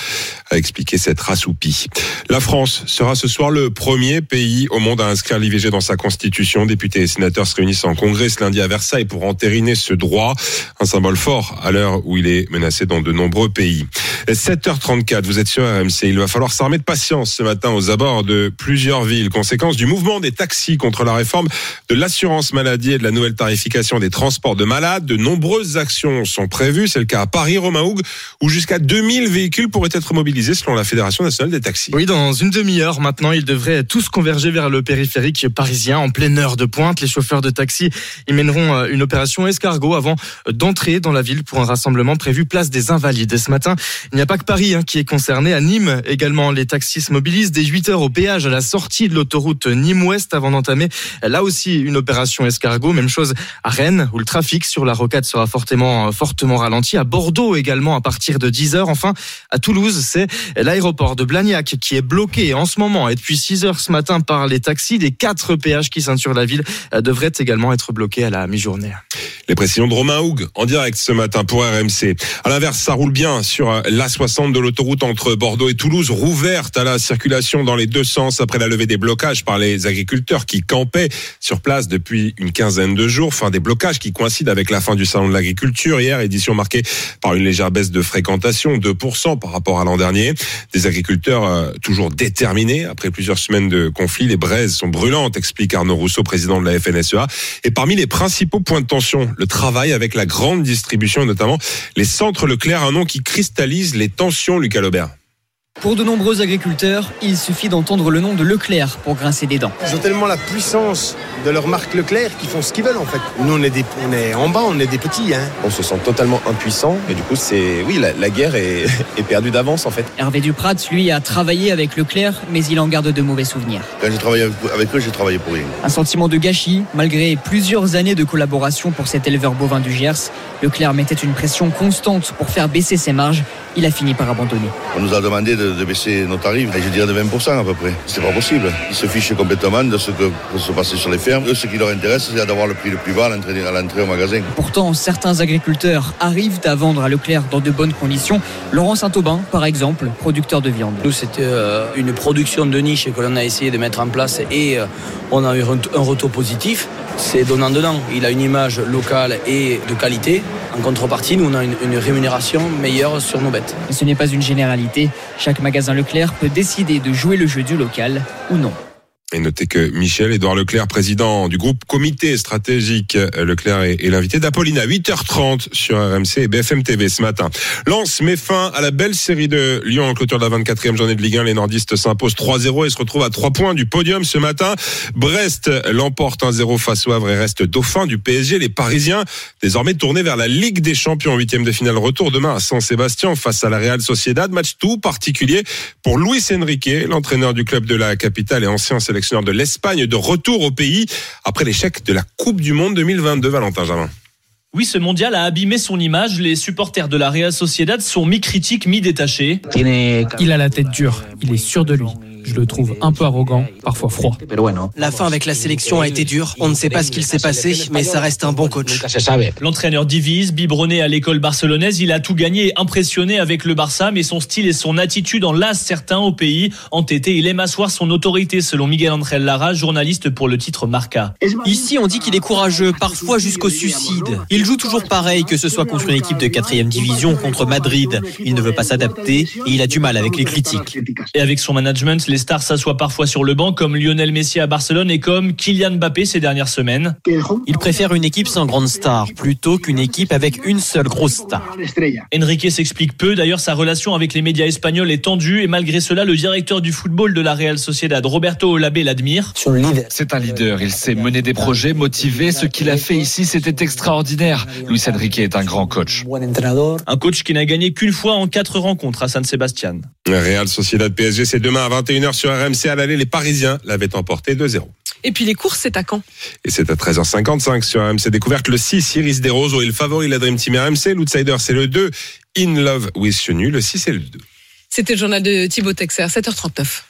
a expliqué s'être assoupi. La France sera ce soir le premier pays au monde à inscrire l'IVG dans sa constitution. Députés et sénateurs se réunissent en congrès ce lundi à Versailles pour entériner ce droit. Un symbole fort à l'heure où il est menacé dans de nombreux pays. 7h34, vous êtes sur RMC. Il va falloir s'armer de patience ce matin aux abords de plusieurs villes. Conséquence du mouvement des taxis contre la réforme de l'assurance maladie et de la nouvelle tarification des transports de malades. De nombreuses actions sont prévues. C'est le cas à Paris, Romain Houg, où jusqu'à 2000 véhicules pourraient être mobilisés selon la Fédération nationale des taxis. Oui, dans une demi-heure maintenant, ils devraient tous converger vers le périphérique parisien en pleine heure de pointe. Les chauffeurs de taxi y mèneront euh, une opération escargot avant d'entrer dans la ville pour un rassemblement prévu place des Invalides. Et ce matin, il n'y a pas que Paris hein, qui est concerné. À Nîmes également, les taxis se mobilisent dès 8 heures au péage à la sortie de l'autoroute Nîmes-Ouest avant d'entamer là aussi une opération escargot. Même chose à Rennes, où le trafic sur la rocade sera fortement, fortement ralenti. À Bordeaux également, à partir de 10 heures. Enfin, à Toulouse, c'est l'aéroport de Blagnac qui est bloqué en ce moment et depuis 6 heures ce matin par les taxis. Des quatre péages qui ceinturent la ville euh, devraient également être bloqués à la mi-journée. Les précisions de Romain Houg en direct ce matin pour RMC. À l'inverse, ça roule bien sur euh, l'A60 de l'autoroute entre Bordeaux et Toulouse, rouverte à la circulation dans les deux sens après la levée des blocages par les agriculteurs qui campaient sur place depuis une quinzaine de jours. Enfin, des blocages qui coïncident avec la fin du salon de l'agriculture hier, édition marquée par une légère baisse de fréquentation, 2% par rapport à l'an dernier. Des agriculteurs euh, toujours déterminés après plusieurs semaines de conflit. Les braises sont brûlantes, explique Arnaud Rousseau, président de la FNSEA. Et parmi les principaux points de tension, le travail avec la grande distribution, notamment les centres Leclerc, un nom qui cristallise les tensions, Lucas Lobert. Pour de nombreux agriculteurs, il suffit d'entendre le nom de Leclerc pour grincer des dents. Ils ont tellement la puissance de leur marque Leclerc qu'ils font ce qu'ils veulent en fait. Nous on est, des, on est en bas, on est des petits. Hein. On se sent totalement impuissant et du coup c'est oui la, la guerre est, est, perdue d'avance en fait. Hervé Duprat lui a travaillé avec Leclerc mais il en garde de mauvais souvenirs. Quand j'ai travaillé avec eux j'ai travaillé pour rien. Un sentiment de gâchis malgré plusieurs années de collaboration pour cet éleveur bovin du Gers. Leclerc mettait une pression constante pour faire baisser ses marges. Il a fini par abandonner. On nous a demandé de, de baisser nos tarifs, et je dirais de 20% à peu près. C'est pas possible. Ils se fichent complètement de ce que peut se passer sur les fermes. Eux, ce qui leur intéresse, c'est d'avoir le prix le plus bas à l'entrée au magasin. Pourtant, certains agriculteurs arrivent à vendre à Leclerc dans de bonnes conditions. Laurent Saint-Aubin, par exemple, producteur de viande. Nous, c'était euh, une production de niche que l'on a essayé de mettre en place et euh, on a eu un retour positif. C'est donnant-donnant. Il a une image locale et de qualité. En contrepartie, nous, on a une, rémunération meilleure sur nos bêtes. Et ce n'est pas une généralité. Chaque magasin Leclerc peut décider de jouer le jeu du local ou non. Et notez que Michel Édouard Leclerc, président du groupe Comité stratégique Leclerc est, l'invité d'Apolline à 8h30 sur RMC et BFM TV ce matin. Lance met fin à la belle série de Lyon en clôture de la 24e journée de Ligue 1. Les nordistes s'imposent 3-0 et se retrouvent à 3 points du podium ce matin. Brest l'emporte 1-0 face au Havre et reste dauphin du PSG. Les Parisiens désormais tournés vers la Ligue des Champions, 8 de finale retour demain à San-Sébastien face à la Real Sociedad. Match tout particulier pour Luis Enrique, l'entraîneur du club de la capitale et ancien sélectionneur de l'Espagne de retour au pays après l'échec de la Coupe du Monde 2022. Valentin Jamin. Oui, ce mondial a abîmé son image. Les supporters de la Real Sociedad sont mi-critiques, mi-détachés. Il a la tête dure. Il est sûr de lui. Je le trouve un peu arrogant, parfois froid. La fin avec la sélection a été dure. On ne sait pas ce qu'il s'est passé, mais ça reste un bon coach. L'entraîneur divise, biberonné à l'école barcelonaise, il a tout gagné et impressionné avec le Barça, mais son style et son attitude en lassent certains au pays. Entêté, il aime asseoir son autorité, selon Miguel André Lara, journaliste pour le titre Marca. Ici, on dit qu'il est courageux, parfois jusqu'au suicide. Il joue toujours pareil, que ce soit contre une équipe de 4 division, contre Madrid. Il ne veut pas s'adapter et il a du mal avec les critiques. Et avec son management, les stars s'assoient parfois sur le banc, comme Lionel Messi à Barcelone et comme Kylian Mbappé ces dernières semaines. Il préfère une équipe sans grande star plutôt qu'une équipe avec une seule grosse star. Enrique s'explique peu. D'ailleurs, sa relation avec les médias espagnols est tendue et malgré cela, le directeur du football de la Real Sociedad, Roberto Olabé, l'admire. C'est un leader. Il sait mener des projets, motiver. Ce qu'il a fait ici, c'était extraordinaire. Luis Enrique est un grand coach. Un coach qui n'a gagné qu'une fois en quatre rencontres à San Sebastian. Real Sociedad PSG, c'est demain à 21h sur RMC à l'aller. Les Parisiens l'avaient emporté 2-0. Et puis les courses, c'est à quand? Et c'est à 13h55 sur RMC Découverte. Le 6, Iris Desroses, est le favori, la Dream Team RMC. L'outsider, c'est le 2, In Love with You. Le 6 et le 2. C'était le journal de Thibaut Texer, 7h39.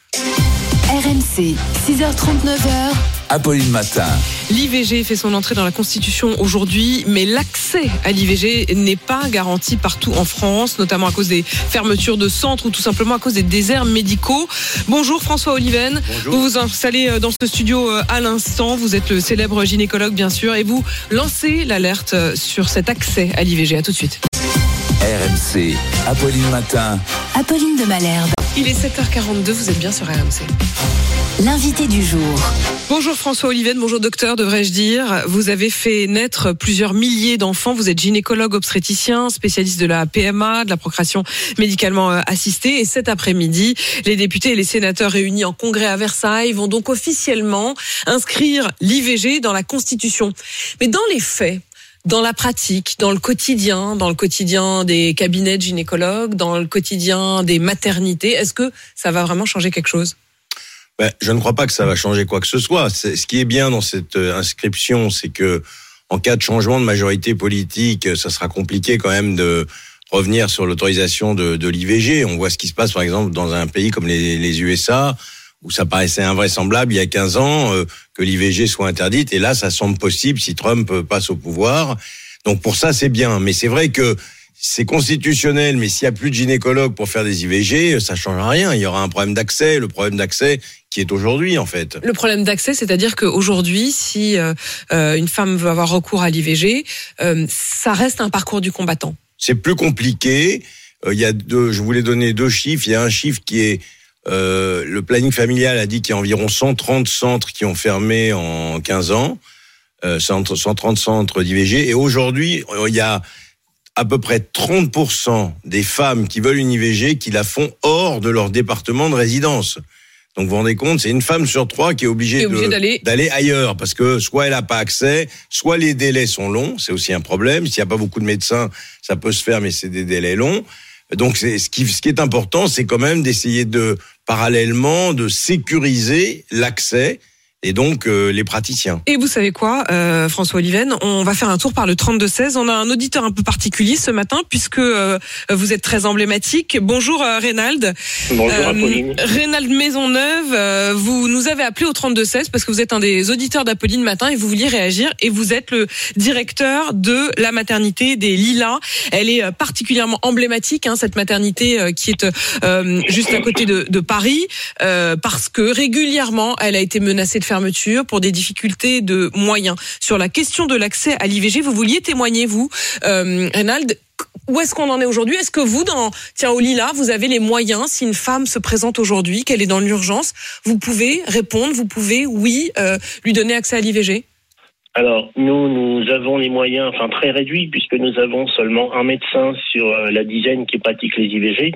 RMC, 6h39h. Apolline Matin. L'IVG fait son entrée dans la Constitution aujourd'hui, mais l'accès à l'IVG n'est pas garanti partout en France, notamment à cause des fermetures de centres ou tout simplement à cause des déserts médicaux. Bonjour François Oliven. Bonjour. Vous vous installez dans ce studio à l'instant. Vous êtes le célèbre gynécologue, bien sûr, et vous lancez l'alerte sur cet accès à l'IVG. À tout de suite. RMC, Apolline Matin. Apolline de Malherbe. Il est 7h42, vous êtes bien sur RMC. L'invité du jour. Bonjour François Oliven, bonjour docteur, devrais-je dire. Vous avez fait naître plusieurs milliers d'enfants. Vous êtes gynécologue obstétricien, spécialiste de la PMA, de la procréation médicalement assistée. Et cet après-midi, les députés et les sénateurs réunis en congrès à Versailles vont donc officiellement inscrire l'IVG dans la Constitution. Mais dans les faits, dans la pratique, dans le quotidien, dans le quotidien des cabinets de gynécologues, dans le quotidien des maternités, est-ce que ça va vraiment changer quelque chose? Ben, je ne crois pas que ça va changer quoi que ce soit. Ce qui est bien dans cette inscription, c'est que en cas de changement de majorité politique, ça sera compliqué quand même de revenir sur l'autorisation de, l'IVG. On voit ce qui se passe par exemple dans un pays comme les USA où ça paraissait invraisemblable il y a 15 ans euh, que l'IVG soit interdite et là ça semble possible si Trump passe au pouvoir. Donc pour ça c'est bien, mais c'est vrai que c'est constitutionnel, mais s'il y a plus de gynécologues pour faire des IVG, ça change rien. Il y aura un problème d'accès, le problème d'accès qui est aujourd'hui en fait. Le problème d'accès, c'est-à-dire qu'aujourd'hui, si euh, euh, une femme veut avoir recours à l'IVG, euh, ça reste un parcours du combattant. C'est plus compliqué. Il y a deux, je voulais donner deux chiffres. Il y a un chiffre qui est euh, le planning familial a dit qu'il y a environ 130 centres qui ont fermé en 15 ans, euh, 130 centres d'IVG. Et aujourd'hui, il y a à peu près 30% des femmes qui veulent une IVG qui la font hors de leur département de résidence. Donc vous vous rendez compte, c'est une femme sur trois qui est obligée, obligée d'aller ailleurs parce que soit elle n'a pas accès, soit les délais sont longs, c'est aussi un problème. S'il n'y a pas beaucoup de médecins, ça peut se faire, mais c'est des délais longs. Donc c'est ce qui, ce qui est important, c'est quand même d'essayer de parallèlement de sécuriser l'accès et donc euh, les praticiens. Et vous savez quoi, euh, François Oliven, on va faire un tour par le 32-16. On a un auditeur un peu particulier ce matin puisque euh, vous êtes très emblématique. Bonjour euh, Reynald. Bonjour, Apolline. Reynald Maisonneuve, euh, vous nous avez appelé au 32-16 parce que vous êtes un des auditeurs d'Apolline Matin et vous vouliez réagir et vous êtes le directeur de la maternité des Lilas. Elle est euh, particulièrement emblématique, hein, cette maternité euh, qui est euh, juste à côté de, de Paris, euh, parce que régulièrement, elle a été menacée de fermeture pour des difficultés de moyens. Sur la question de l'accès à l'IVG, vous vouliez témoigner, vous, euh, Reynald où est-ce qu'on en est aujourd'hui? Est-ce que vous, dans tiens au Lila, vous avez les moyens Si une femme se présente aujourd'hui, qu'elle est dans l'urgence, vous pouvez répondre, vous pouvez, oui, euh, lui donner accès à l'IVG Alors, nous, nous avons les moyens, enfin très réduits, puisque nous avons seulement un médecin sur euh, la dizaine qui pratique les IVG.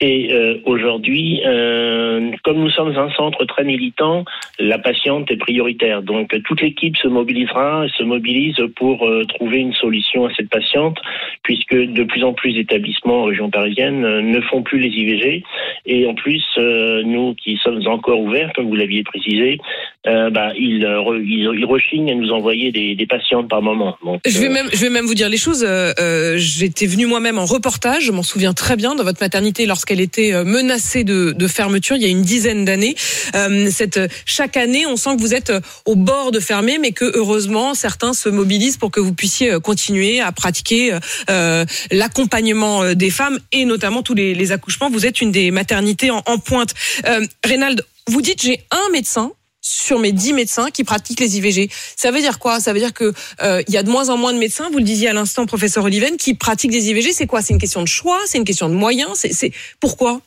Et euh, aujourd'hui, euh, comme nous sommes un centre très militant, la patiente est prioritaire. Donc toute l'équipe se mobilisera, se mobilise pour euh, trouver une solution à cette patiente, puisque de plus en plus d'établissements en région parisienne euh, ne font plus les IVG. Et en plus, euh, nous qui sommes encore ouverts, comme vous l'aviez précisé, euh, bah, ils, re- ils, ils rechignent à nous envoyer des, des patientes par moment. Donc, Je vais même, je vais même vous dire les choses. Euh, euh, J'étais venue moi-même en reportage, je m'en souviens très bien, dans votre maternité lorsqu'elle était euh, menacée de, fermeture il y a une dizaine d'années. Euh, cette chaque année, on sent que vous êtes euh, au bord de fermer, mais que heureusement certains se mobilisent pour que vous puissiez euh, continuer à pratiquer euh, euh, l'accompagnement euh, des femmes et notamment tous les, accouchements. Vous êtes une des maternités en, en pointe. Euh, Reynald, vous dites j'ai un médecin sur mes 10 médecins qui pratiquent les IVG. Ça veut dire quoi? Ça veut dire que euh, il y a de moins en moins de médecins, vous le disiez à l'instant, professeur Oliven, qui pratiquent des IVG. C'est quoi? C'est une question de choix? C'est une question de moyens? C'est c'est- pourquoi?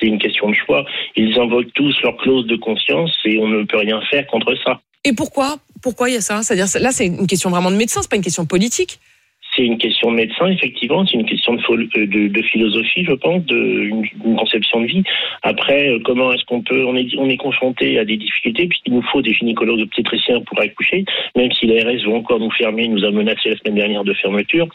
C'est une question de choix. Ils invoquent tous leur clause de conscience et on ne peut rien faire contre ça. Et pourquoi? Pourquoi il y a ça? C'est-à-dire là, c'est une question vraiment de médecin, c'est pas une question politique. C'est une question de médecin, effectivement. C'est une question de, euh, philosophie, je pense, de une, conception de vie. Après, euh, comment est-ce qu'on peut On est on est confronté à des difficultés puisqu'il nous faut des gynécologues obstétriciens pour accoucher, même si l'ARS va encore nous fermer, nous a menacé la semaine dernière de fermeture.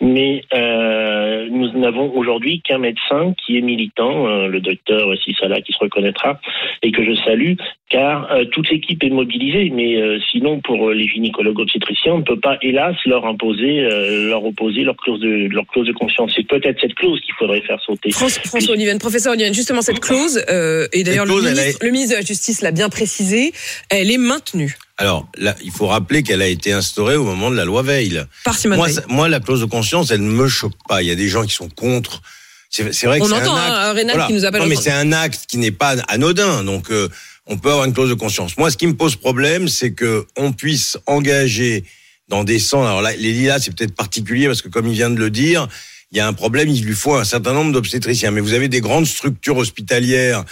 Mais euh, nous n'avons aujourd'hui qu'un médecin qui est militant, le docteur Sissala, qui se reconnaîtra et que je salue, car toute l'équipe est mobilisée. Mais sinon, pour les gynécologues obstétriciens, on ne peut pas, hélas, leur imposer, leur opposer leur clause de leur clause de conscience. C'est peut-être cette clause qu'il faudrait faire sauter. France- François Oliven, professeur Oliven, justement cette clause, euh, et d'ailleurs le, ministre- le ministre de la Justice l'a bien précisé, elle est maintenue. Alors, là, il faut rappeler qu'elle a été instaurée au moment de la loi Veil. Par Simone moi, moi, la clause de conscience, elle ne me choque pas. Il y a des gens qui sont contre. C'est vrai que On c'est entend, un acte. hein, Reynald qui nous appelle Non, mais c'est un acte qui n'est pas anodin. Donc, euh, on peut avoir une clause de conscience. Moi, ce qui me pose problème, c'est que on puisse engager dans des centres. Alors là, les lilas, c'est peut-être particulier parce que, comme il vient de le dire, il y a un problème. Il lui faut un certain nombre d'obstétriciens. Mais vous avez des grandes structures hospitalières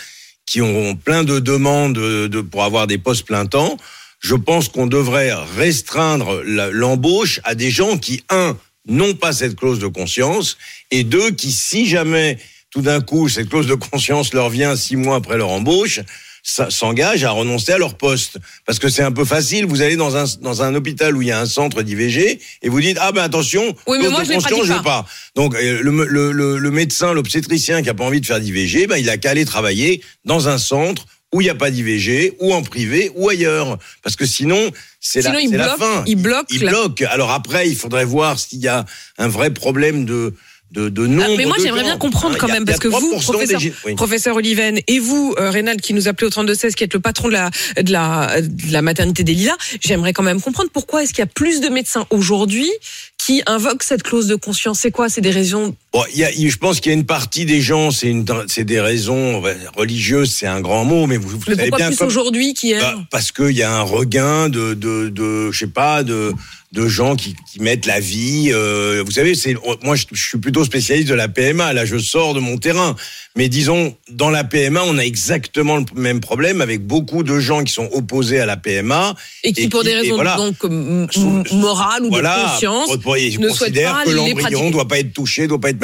qui ont plein de demandes de, pour avoir des postes plein temps. Je pense qu'on devrait restreindre l'embauche à des gens qui, un, n'ont pas cette clause de conscience, et deux, qui, si jamais tout d'un coup cette clause de conscience leur vient six mois après leur embauche, s'engagent à renoncer à leur poste. Parce que c'est un peu facile, vous allez dans un, dans un hôpital où il y a un centre d'IVG, et vous dites, ah ben attention, Oui, mais moi, je veux pas. Donc euh, le, le, le, le médecin, l'obstétricien qui a pas envie de faire d'IVG, ben, il a qu'à aller travailler dans un centre où il n'y a pas d'IVG, ou en privé, ou ailleurs. Parce que sinon, c'est la, la bloque- fin. il bloque Il la- bloque. Alors après, il faudrait voir s'il y a un vrai problème de de, de nombre Ah, mais moi, j'aimerais bien comprendre Hein, quand même, parce que vous, 3% des professeur, oui. professeur Oliven, et vous, euh, Rénal, qui nous appelez au 3216, qui êtes le patron de la, de la, de la maternité des Lilas, j'aimerais quand même comprendre pourquoi est-ce qu'il y a plus de médecins aujourd'hui qui invoquent cette clause de conscience. C'est quoi? C'est des raisons Bon, il y a, il- je pense qu'il y a une partie des gens, c'est une, c'est des raisons religieuses, c'est un grand mot, mais vous, vous Mais savez pourquoi bien plus comme- aujourd'hui qu'hier? Bah, parce qu'il y a un regain de, de, de je sais pas, de, de gens qui, qui mettent la vie. euh, vous savez, c'est moi, je, je suis plutôt spécialiste de la PMA. Là, je sors de mon terrain. Mais disons, dans la PMA, on a exactement le même problème avec beaucoup de gens qui sont opposés à la PMA et qui, pour des raisons voilà. donc morales ou de conscience, pour- pour- ils ne souhaitent considèrent pas que l'embryon pratiquer. doit pas être touché, doit pas être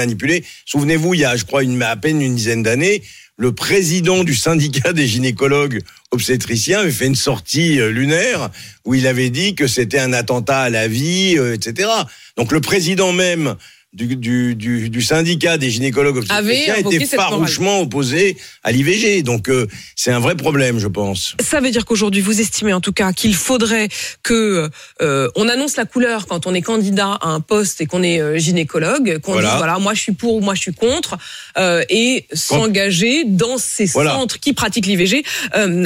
Souvenez-vous, il y a, je crois, à peine une dizaine d'années, le président du syndicat des gynécologues obstétriciens avait fait une sortie euh, lunaire où il avait dit que c'était un attentat à la vie, euh, etc. Donc le président même du, du, du, du syndicat des gynécologues obstétriciens invoqué était farouchement opposé à l'IVG. Donc euh, c'est un vrai problème, je pense. Ça veut dire qu'aujourd'hui, vous estimez en tout cas qu'il faudrait que euh, on annonce la couleur quand on est candidat à un poste et qu'on est euh, gynécologue, qu'on Voilà. dise voilà, moi je suis pour ou moi je suis contre, et s'engager dans ces Voilà. centres qui pratiquent l'IVG,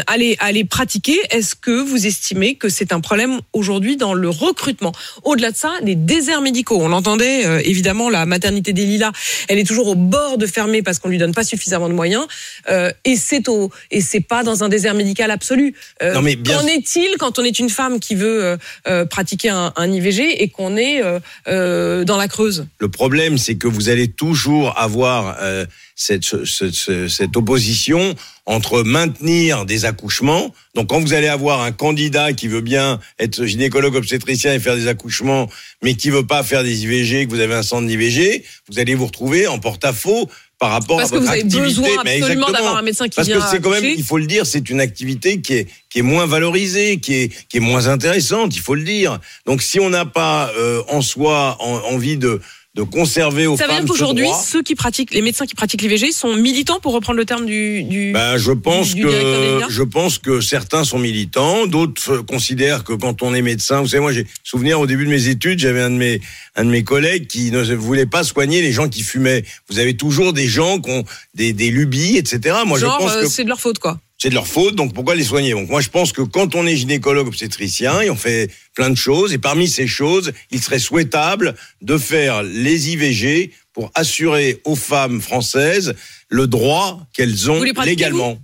aller aller pratiquer. Est-ce que vous estimez que c'est un problème aujourd'hui dans le recrutement? Au-delà de ça, les déserts médicaux. On l'entendait euh, évidemment, la maternité des Lilas, elle est toujours au bord de fermer parce qu'on lui donne pas suffisamment de moyens, euh, et c'est au et c'est pas dans un désert médical absolu. Euh, Non, mais bien Qu'en est-il quand on est une femme qui veut euh, pratiquer un, un IVG et qu'on est dans la Creuse? Le problème, c'est que vous allez toujours avoir cette, ce- ce- ce- cette opposition entre maintenir des accouchements. Donc, quand vous allez avoir un candidat qui veut bien être gynécologue obstétricien et faire des accouchements, mais qui veut pas faire des IVG, que vous avez un centre d'IVG, vous allez vous retrouver en porte-à-faux par rapport Parce à que votre vous avez activité. besoin Mais absolument d'avoir un médecin qui Parce vient que c'est quand même, il faut le dire, c'est une activité qui est qui est moins valorisée, qui est qui est moins intéressante, il faut le dire. Donc, si on n'a pas euh, en soi en- envie de de conserver aux Ça veut femmes dire ce qu'aujourd'hui, droit, ceux qui pratiquent, les médecins qui pratiquent l'IVG sont militants pour reprendre le terme du. du Ben, je pense du que je pense que certains sont militants, d'autres considèrent que quand on est médecin, vous savez, moi j'ai souvenir au début de mes études, j'avais un de mes un de mes collègues qui ne voulait pas soigner les gens qui fumaient. Vous avez toujours des gens qui ont des, des lubies, etc. Moi, Genre, je pense euh, que c'est de leur faute, quoi. C'est de leur faute, donc pourquoi les soigner? Donc moi je pense que quand on est gynécologue obstétricien, et on fait plein de choses, et parmi ces choses, il serait souhaitable de faire les IVG pour assurer aux femmes françaises le droit qu'elles ont Vous les pratiquez, légalement.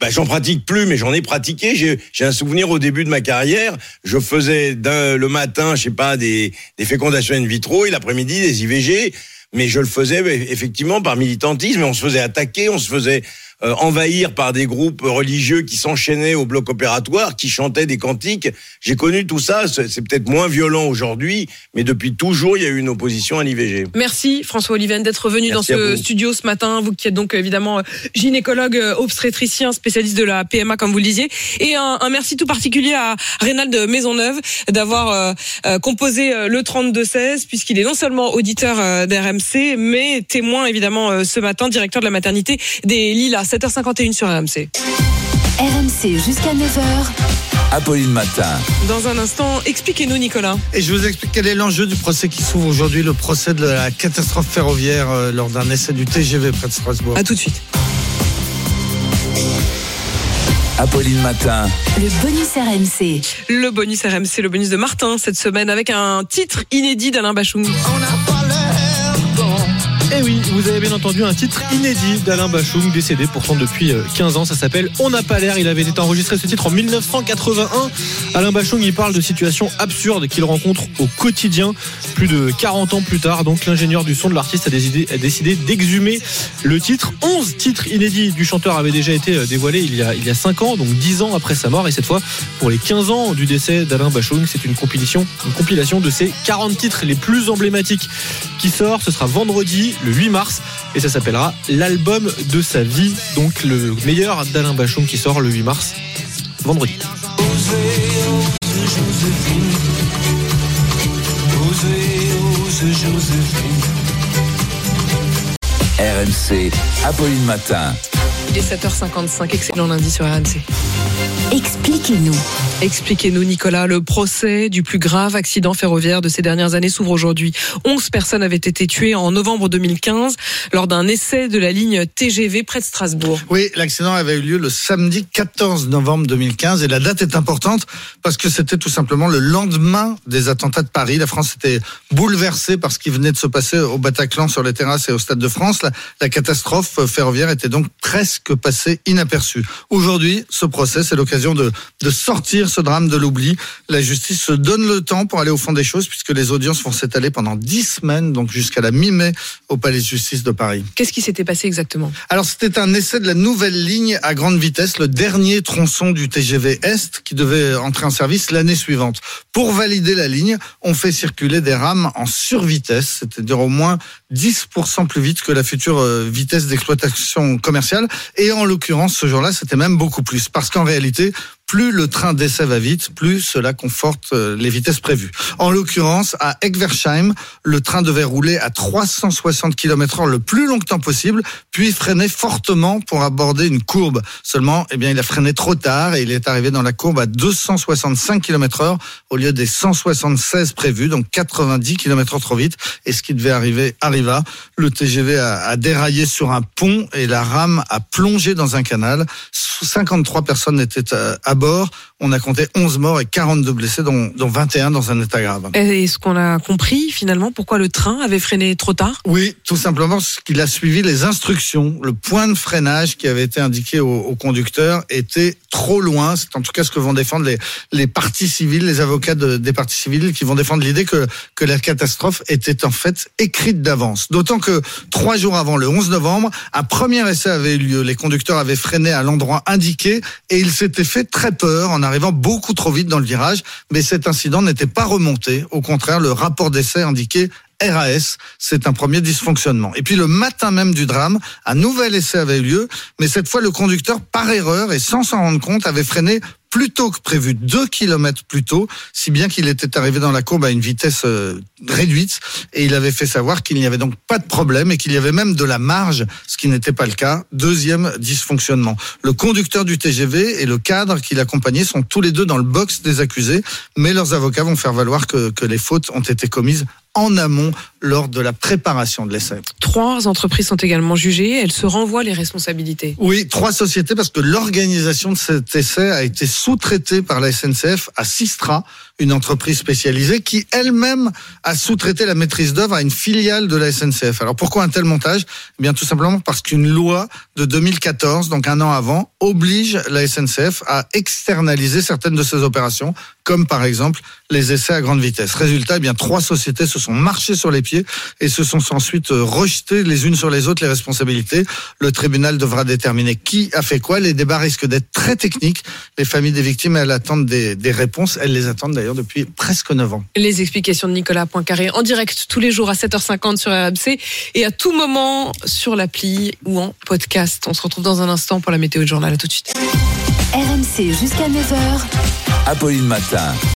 Ben, j'en pratique plus, mais j'en ai pratiqué. J'ai un souvenir au début de ma carrière. Je faisais d'un- le matin, je sais pas, des, des fécondations in vitro et l'après-midi des IVG. Mais je le faisais ben, effectivement par militantisme. Et on se faisait attaquer, on se faisait euh, envahir par des groupes religieux qui s'enchaînaient au bloc opératoire, qui chantaient des cantiques. J'ai connu tout ça. C'est peut-être moins violent aujourd'hui, mais depuis toujours, il y a eu une opposition à l'IVG. Merci François Oliven d'être venu Merci dans ce studio ce matin, vous qui êtes donc évidemment euh, gynécologue euh, obstétricien, spécialiste de la PMA comme vous le disiez. Et un, un merci tout particulier à Rénald Maisonneuve d'avoir euh, euh, composé le 32-16 puisqu'il est non seulement auditeur d'RMC mais témoin évidemment ce matin, directeur de la maternité des Lilas, 7h51 sur RMC. RMC jusqu'à 9h. Apolline Matin. Dans un instant, expliquez-nous Nicolas. Et je vous explique quel est l'enjeu du procès qui s'ouvre aujourd'hui, le procès de la catastrophe ferroviaire euh, lors d'un essai du TGV près de Strasbourg. À tout de suite. Apolline Matin. Le bonus RMC. Le bonus RMC, le bonus de Martin cette semaine avec un titre inédit d'Alain Bachung. Eh oui, vous avez bien entendu un titre inédit d'Alain Bachung, décédé pourtant depuis euh, 15 ans. Ça s'appelle On n'a pas l'air. Il avait été enregistré ce titre en 1981. Alain Bachung, il parle de situations absurdes qu'il rencontre au quotidien. Plus de 40 ans plus tard, donc l'ingénieur du son de l'artiste a décidé, d'exhumer le titre. 11 titres inédits du chanteur avaient déjà été euh, dévoilés il y a, il y a 5 ans, donc 10 ans après sa mort. Et cette fois, pour les 15 ans du décès d'Alain Bachung, c'est une compilation, une compilation de ses 40 titres les plus emblématiques qui sort. Ce sera vendredi, le 8 mars, et ça s'appellera l'album de sa vie. Donc le meilleur d'Alain Bachung qui sort le 8 mars, vendredi. RMC. Apolline Matin. Il est 7h55, excellent lundi sur RMC. Expliquez-nous. Expliquez-nous, Nicolas. Le procès du plus grave accident ferroviaire de ces dernières années s'ouvre aujourd'hui. 11 personnes avaient été tuées en novembre 2015 lors d'un essai de la ligne TGV près de Strasbourg. Oui, l'accident avait eu lieu le samedi 14 novembre 2015 et la date est importante parce que c'était tout simplement le lendemain des attentats de Paris. La France était bouleversée par ce qui venait de se passer au Bataclan sur les terrasses et au Stade de France. La, la catastrophe ferroviaire était donc presque passée inaperçue. Aujourd'hui, ce procès, c'est l'occasion de, de sortir ce drame de l'oubli. La justice se donne le temps pour aller au fond des choses puisque les audiences vont s'étaler pendant dix semaines, donc jusqu'à la mi-mai au Palais de justice de Paris. Qu'est-ce qui s'était passé exactement? Alors c'était un essai de la nouvelle ligne à grande vitesse, le dernier tronçon du TGV Est qui devait entrer en service l'année suivante. Pour valider la ligne, on fait circuler des rames en survitesse, c'est-à-dire au moins 10% plus vite que la future euh, vitesse d'exploitation commerciale. Et en l'occurrence, ce jour-là, c'était même beaucoup plus. Parce qu'en réalité, plus le train d'essai va vite, plus cela conforte euh, les vitesses prévues. En l'occurrence, à Egversheim, le train devait rouler à 360 km heure le plus longtemps possible, puis freiner fortement pour aborder une courbe. Seulement, eh bien, il a freiné trop tard et il est arrivé dans la courbe à 265 km heure au lieu des 176 prévus, donc 90 km trop vite. Et ce qui devait arriver arriva. Le TGV a, a déraillé sur un pont et la rame a plongé dans un canal. 53 personnes étaient euh, à bord. On a compté 11 morts et 42 blessés, dont, dont 21 dans un état grave. Est-ce qu'on a compris finalement pourquoi le train avait freiné trop tard? Oui, tout simplement parce qu'il a suivi les instructions. Le point de freinage qui avait été indiqué au, au conducteur était trop loin. C'est en tout cas ce que vont défendre les, les parties civiles, les avocats de, des parties civiles qui vont défendre l'idée que, que la catastrophe était en fait écrite d'avance. D'autant que trois jours avant, le 11 novembre, un premier essai avait eu lieu. Les conducteurs avaient freiné à l'endroit indiqué et ils s'étaient fait très peur en arrivant beaucoup trop vite dans le virage. Mais cet incident n'était pas remonté. Au contraire, le rapport d'essai indiquait RAS, c'est un premier dysfonctionnement. Et puis le matin même du drame, un nouvel essai avait eu lieu, mais cette fois le conducteur, par erreur et sans s'en rendre compte, avait freiné plus tôt que prévu, 2 km plus tôt, si bien qu'il était arrivé dans la courbe à une vitesse euh, réduite, et il avait fait savoir qu'il n'y avait donc pas de problème et qu'il y avait même de la marge, ce qui n'était pas le cas. Deuxième dysfonctionnement. Le conducteur du TGV et le cadre qui l'accompagnait sont tous les deux dans le box des accusés, mais leurs avocats vont faire valoir que, que les fautes ont été commises en amont lors de la préparation de l'essai. Trois entreprises sont également jugées. Elles se renvoient les responsabilités. Oui, trois sociétés parce que l'organisation de cet essai a été sous-traitée par la SNCF à Sistra, une entreprise spécialisée qui elle-même a sous-traité la maîtrise d'œuvre à une filiale de la SNCF. Alors pourquoi un tel montage? Eh bien tout simplement parce qu'une loi de 2014, donc un an avant, oblige la SNCF à externaliser certaines de ses opérations, comme par exemple les essais à grande vitesse. Résultat, eh bien trois sociétés se sont marchées sur les pieds et se sont ensuite rejetées les unes sur les autres les responsabilités. Le tribunal devra déterminer qui a fait quoi. Les débats risquent d'être très techniques. Les familles des victimes, elles attendent des, des réponses. Elles les attendent d'ailleurs depuis presque 9 ans. Les explications de Nicolas Poincaré en direct tous les jours à 7h50 sur RMC et à tout moment sur l'appli ou en podcast. On se retrouve dans un instant pour la météo de journal. À tout de suite. RMC jusqu'à 9h. Apolline Matin.